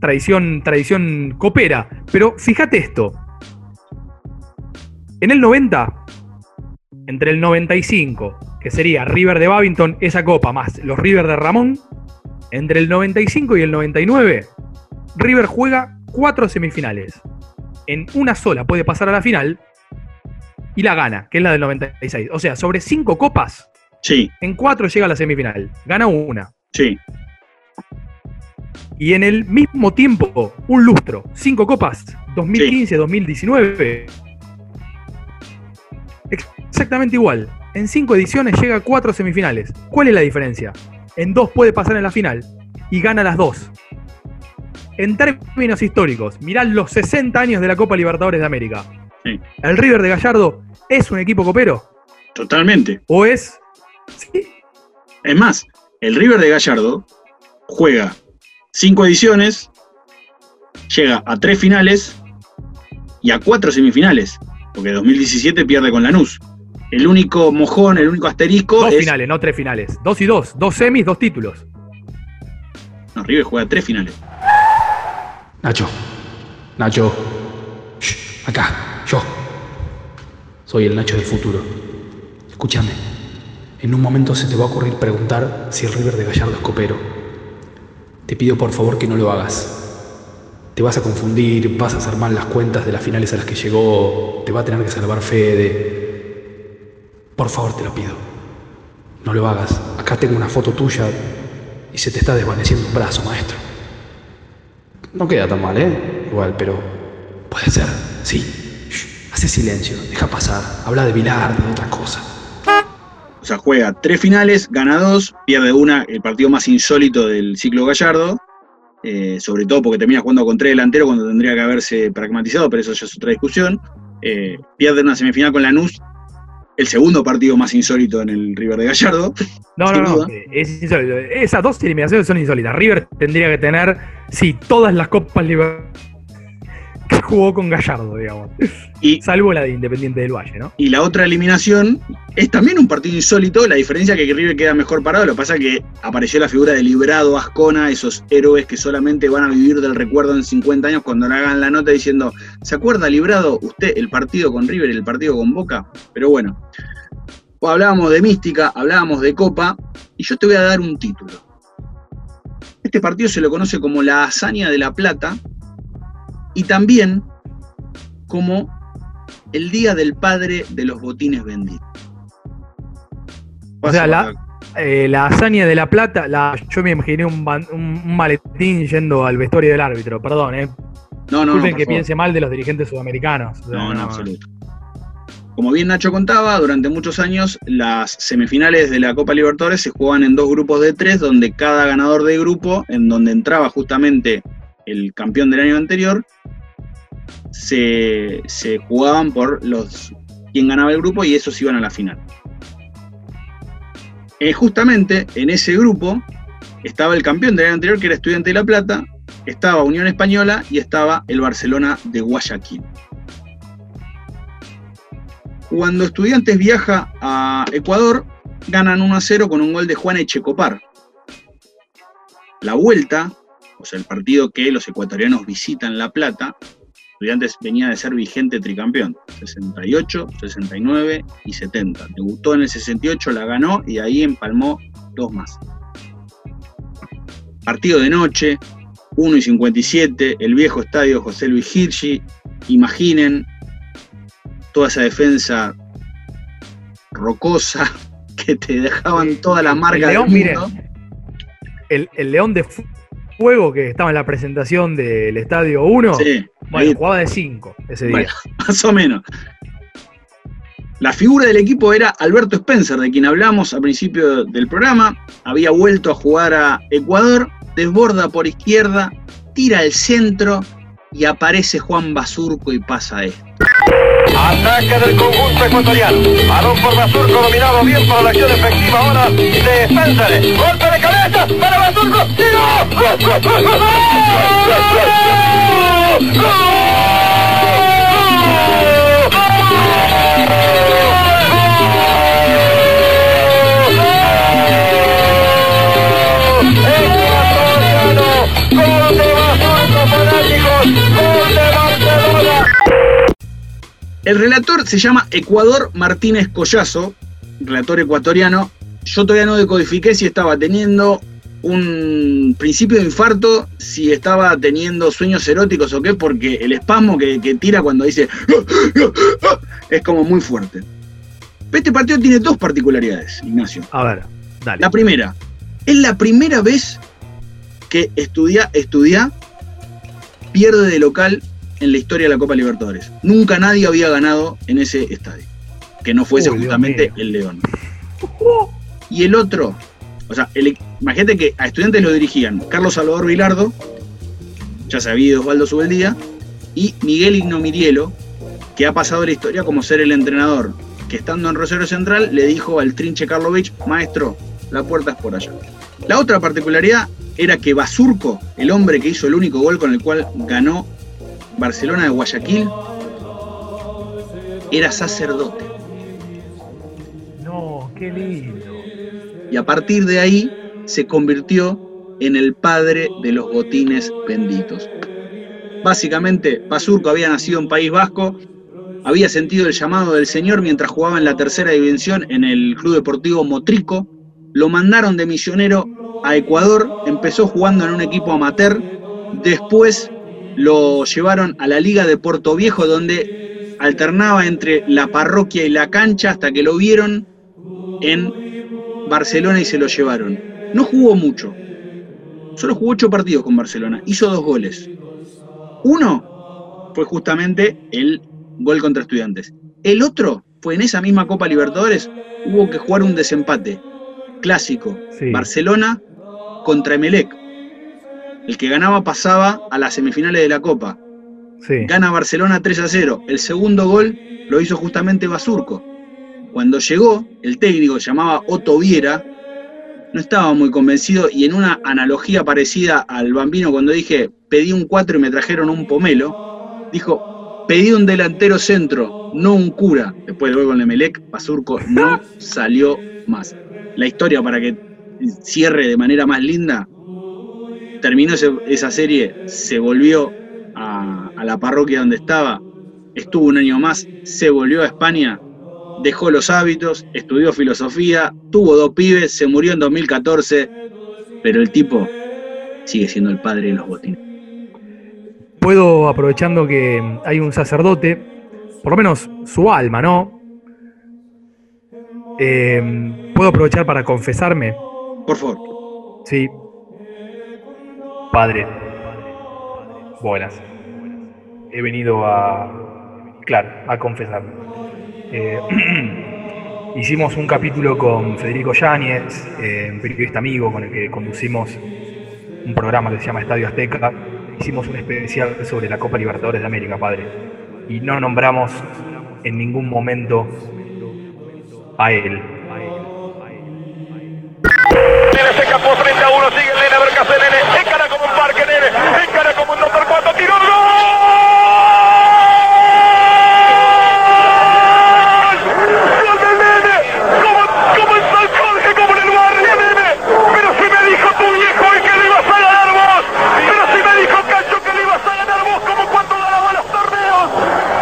tradición, tradición copera. Pero fíjate esto. En el 90, entre el 95, que sería River de Babington, esa copa, más los River de Ramón, entre el 95 y el 99, River juega cuatro semifinales. En una sola puede pasar a la final y la gana, que es la del 96. O sea, sobre cinco copas, Sí, en cuatro llega a la semifinal. Gana una. sí. Y en el mismo tiempo, un lustro, cinco copas, 2015-2019. Exactamente igual. En cinco ediciones llega a cuatro semifinales. ¿Cuál es la diferencia? En dos puede pasar en la final y gana las dos. En términos históricos, mirá los 60 años de la Copa Libertadores de América. Sí. ¿El River de Gallardo es un equipo copero? Totalmente. ¿O es? Es más, el River de Gallardo juega cinco ediciones, llega a tres finales y a cuatro semifinales, porque 2017 pierde con Lanús. El único mojón, el único asterisco Dos es. finales, no tres finales. Dos y dos. Dos semis, dos títulos. No, River juega tres finales. Nacho, Nacho, Shh, acá, yo. Soy el Nacho del futuro. Escúchame, en un momento se te va a ocurrir preguntar si el River de Gallardo es copero. Te pido por favor que no lo hagas. Te vas a confundir, vas a hacer mal las cuentas de las finales a las que llegó, te va a tener que salvar Fede. Por favor, te lo pido. No lo hagas. Acá tengo una foto tuya y se te está desvaneciendo un brazo, maestro. No queda tan mal, ¿eh? Igual, pero puede ser, sí. Shh, hace silencio, deja pasar. Habla de Vilar, de otra cosa. O sea, juega tres finales, gana dos, pierde una, el partido más insólito del ciclo Gallardo. eh, sobre todo porque termina jugando con tres delanteros cuando tendría que haberse pragmatizado, pero eso ya es otra discusión. Eh, pierde una semifinal con Lanús, el segundo partido más insólito en el River de Gallardo. No, no, no. duda. eh, Es insólito. Esas dos eliminaciones son insólitas. River tendría que tener, sí, todas las copas liber- que jugó con Gallardo, digamos. Salvo la de Independiente del Valle, ¿no? Y la otra eliminación es también un partido insólito, la diferencia es que River queda mejor parado, lo que pasa es que apareció la figura de Librado, Ascona, esos héroes que solamente van a vivir del recuerdo en 50 años cuando le hagan la nota diciendo, ¿se acuerda Librado usted el partido con River y el partido con Boca? Pero bueno, hablábamos de mística, hablábamos de copa, y yo te voy a dar un título. Este partido se lo conoce como la hazaña de la plata y también como el día del padre de los botines vendidos. O sea, la, eh, la hazaña de la plata, la, yo me imaginé un, maletín yendo al vestuario del árbitro, perdón, ¿eh? No, no, no, Disculpen por que favor. piense mal de los dirigentes sudamericanos. O sea, No, no, absoluto. Como bien Nacho contaba, durante muchos años las semifinales de la Copa Libertadores se jugaban en dos grupos de tres, donde cada ganador de grupo, en donde entraba justamente el campeón del año anterior, se, jugaban por los quién ganaba el grupo y esos iban a la final. Eh, justamente en ese grupo estaba el campeón del año anterior, que era Estudiante de La Plata, estaba Unión Española y estaba el Barcelona de Guayaquil. Cuando Estudiantes viaja a Ecuador, ganan 1 a 0 con un gol de Juan Echecopar. La vuelta, o sea, el partido que los ecuatorianos visitan La Plata, Estudiantes venía de ser vigente tricampeón, 68, 69 y 70. Debutó en el 68, la ganó y ahí empalmó dos más. Partido de noche, 1 y 57, el viejo estadio José Luis Hirschi. Imaginen toda esa defensa rocosa *laughs* que te dejaban toda la marca El del León, mundo. miren, el, el León de Fuego que estaba en la presentación del Estadio 1, Sí, bueno, ahí- jugaba de 5 ese día. Bueno, *laughs* más o menos. La figura del equipo era Alberto Spencer, de quien hablamos al principio del programa. Había vuelto a jugar a Ecuador, desborda por izquierda, tira al centro y aparece Juan Basurco y pasa esto. Ataque del conjunto ecuatoriano. Balón por Basurco, dominado bien para la acción efectiva ahora de Spencer. Golpe para. El relator se llama Ecuador Martínez Collazo, relator ecuatoriano. Yo todavía no decodifiqué si estaba teniendo un principio de infarto, si estaba teniendo sueños eróticos o qué, porque el espasmo que, que tira cuando dice es como muy fuerte. Este partido tiene dos particularidades, Ignacio. A ver, dale. La primera, es la primera vez que estudia, estudia pierde de local en la historia de la Copa Libertadores. Nunca nadie había ganado en ese estadio, que no fuese Uy, justamente el León. *laughs* Y el otro, o sea, imagínate que a estudiantes lo dirigían Carlos Salvador Vilardo, ya sabido Osvaldo Subeldía, y Miguel Ignomirielo, que ha pasado la historia como ser el entrenador que estando en Rosario Central le dijo al Trinche Karlovich, maestro, la puerta es por allá. La otra particularidad era que Basurco, el hombre que hizo el único gol con el cual ganó Barcelona de Guayaquil, era sacerdote. No, qué lindo. Y a partir de ahí se convirtió en el padre de los botines benditos. Básicamente, Basurco había nacido en País Vasco, había sentido el llamado del Señor mientras jugaba en la tercera división en el Club Deportivo Motrico, lo mandaron de misionero a Ecuador, empezó jugando en un equipo amateur, después lo llevaron a la Liga de Puerto Viejo donde alternaba entre la parroquia y la cancha hasta que lo vieron en Barcelona y se lo llevaron. No jugó mucho, solo jugó ocho partidos con Barcelona, hizo dos goles. Uno fue justamente el gol contra estudiantes. El otro fue en esa misma Copa Libertadores, hubo que jugar un desempate clásico. Barcelona contra Emelec. El que ganaba pasaba a las semifinales de la Copa. Gana Barcelona 3 a 0. El segundo gol lo hizo justamente Basurco. Cuando llegó, el técnico llamaba Otto Viera, no estaba muy convencido y en una analogía parecida al bambino cuando dije pedí un 4 y me trajeron un pomelo, dijo pedí un delantero centro, no un cura. Después gol con Emelec, Basurco no *laughs* salió más. La historia para que cierre de manera más linda, terminó esa serie, se volvió a, a la parroquia donde estaba, estuvo un año más, se volvió a España, dejó los hábitos, estudió filosofía, tuvo dos pibes, se murió en 2014, pero el tipo sigue siendo el padre de los botines. Puedo, aprovechando que hay un sacerdote, por lo menos su alma, ¿no? Eh, ¿Puedo aprovechar para confesarme? Por favor. Sí. Padre. Buenas. He venido a. Claro, a confesarme. Eh, *clears throat* hicimos un capítulo con Federico Yáñez, eh, un periodista amigo con el que conducimos un programa que se llama Estadio Azteca. Hicimos un especial sobre la Copa Libertadores de América, padre. Y no nombramos en ningún momento a él. Nene se escapó frente a uno, sigue el nene, a ver qué hace nene. Encara como un parque, nene. Encara como un 2 por 4 tiró el gol. Gol del nene. Como, como en San Jorge, como en el barrio, nene. Pero si me dijo tu viejo y que lo ibas a ganar vos. Pero si me dijo Cacho que lo ibas a ganar vos como cuando ganaba los torneos.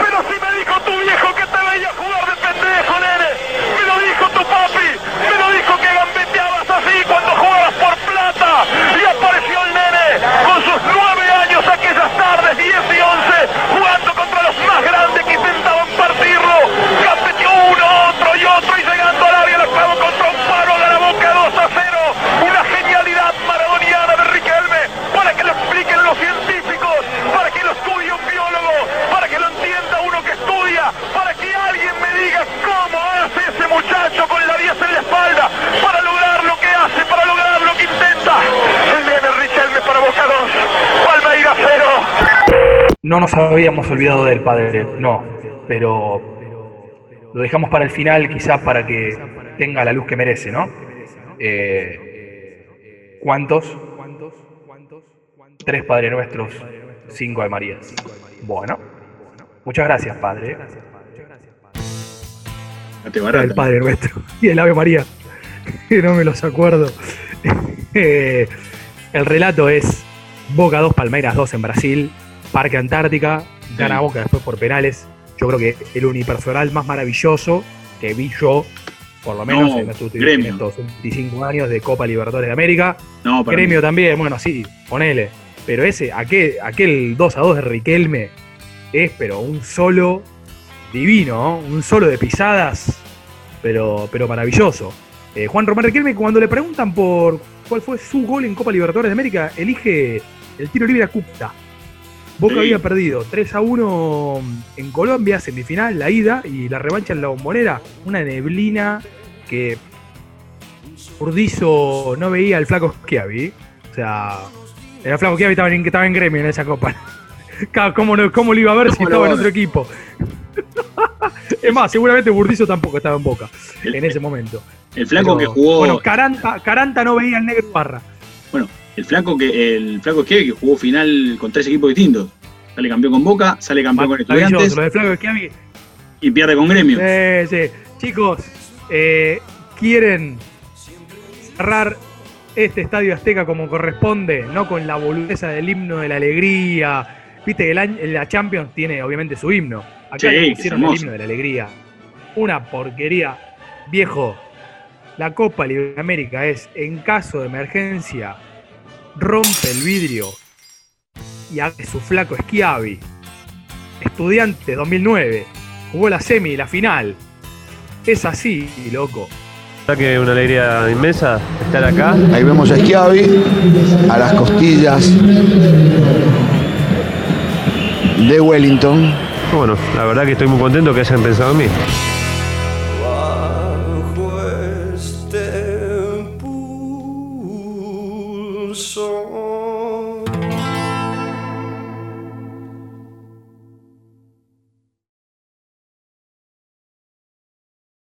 Pero si me dijo tu viejo que te veía jugar de pendejo, nene. Me lo dijo tu papi. Me lo dijo que gambeteabas así cuando jugabas por plata. Y apareció el nene con sus nueve años aquellas tardes, 10 y 11, jugando contra los más grandes que intentaban partirlo. Gambeteó uno, otro y otro y llegando al área lo clavó contra un paro de la boca 2 a 0. Una genialidad maradoniana de Riquelme para que lo expliquen los científicos, para que lo estudie un biólogo, para que lo entienda uno que estudia, para que alguien me diga cómo hace ese muchacho con la 10 en la espalda para lograr lo que hace, para lograr lo que intenta. El nene Riquelme para Boca 2, Palmeira 0. No nos habíamos olvidado del padre, no, pero lo dejamos para el final, quizás para que tenga la luz que merece, ¿no? Eh, ¿Cuántos? Tres Padre Nuestros, cinco de Marías. Bueno, muchas gracias, Padre. El Padre Nuestro y el Ave María, que no me los acuerdo. Eh, el relato es Boca 2, Palmeiras 2 en Brasil, Parque Antártica, gana Boca después por penales. Yo creo que el unipersonal más maravilloso que vi yo, por lo menos No, en estos, en gremio. estos 25 años de Copa Libertadores de América. No, Gremio mí. también, bueno, sí, ponele. Pero ese, aquel, aquel 2 a 2 de Riquelme es pero un solo divino, ¿no? un solo de pisadas, pero, pero maravilloso. Eh, Juan Román Riquelme, cuando le preguntan por cuál fue su gol en Copa Libertadores de América, elige el tiro libre a Cupta. Boca Sí. había perdido 3 a 1 en Colombia, semifinal, la ida y la revancha en la bombonera. Una neblina que Urdizo no veía al flaco Schiavi. O sea, el flaco Schiavi estaba en, estaba en gremio en esa copa. *laughs* ¿Cómo, no- ¿Cómo lo iba a ver si ¿Cómo lo estaba en otro equipo? *laughs* Es más, seguramente Burdizo tampoco estaba en Boca en ese momento. El flaco Pero, que jugó. Bueno, Caranta, Caranta no veía al negro Barra. Bueno, el flaco que el flaco Esquiavi que jugó final con tres equipos distintos. Sale campeón con Boca, sale campeón con estudiantes lo de Flaco y pierde con gremio. Sí, sí. Chicos, eh, ¿quieren cerrar este estadio Azteca como corresponde? No con la boludeza del himno de la alegría. Viste que la Champions tiene obviamente su himno. Acá Sí, le pusieron el himno de la alegría. Una porquería. Viejo, la Copa Liberamérica es, en caso de emergencia, rompe el vidrio y hace su flaco Schiavi. Estudiante 2009. Jugó la semi y la final. Es así, loco. verdad que una alegría inmensa estar acá. Ahí vemos a Schiavi a las costillas de Wellington. Bueno, la verdad que estoy muy contento que hayan pensado en mí.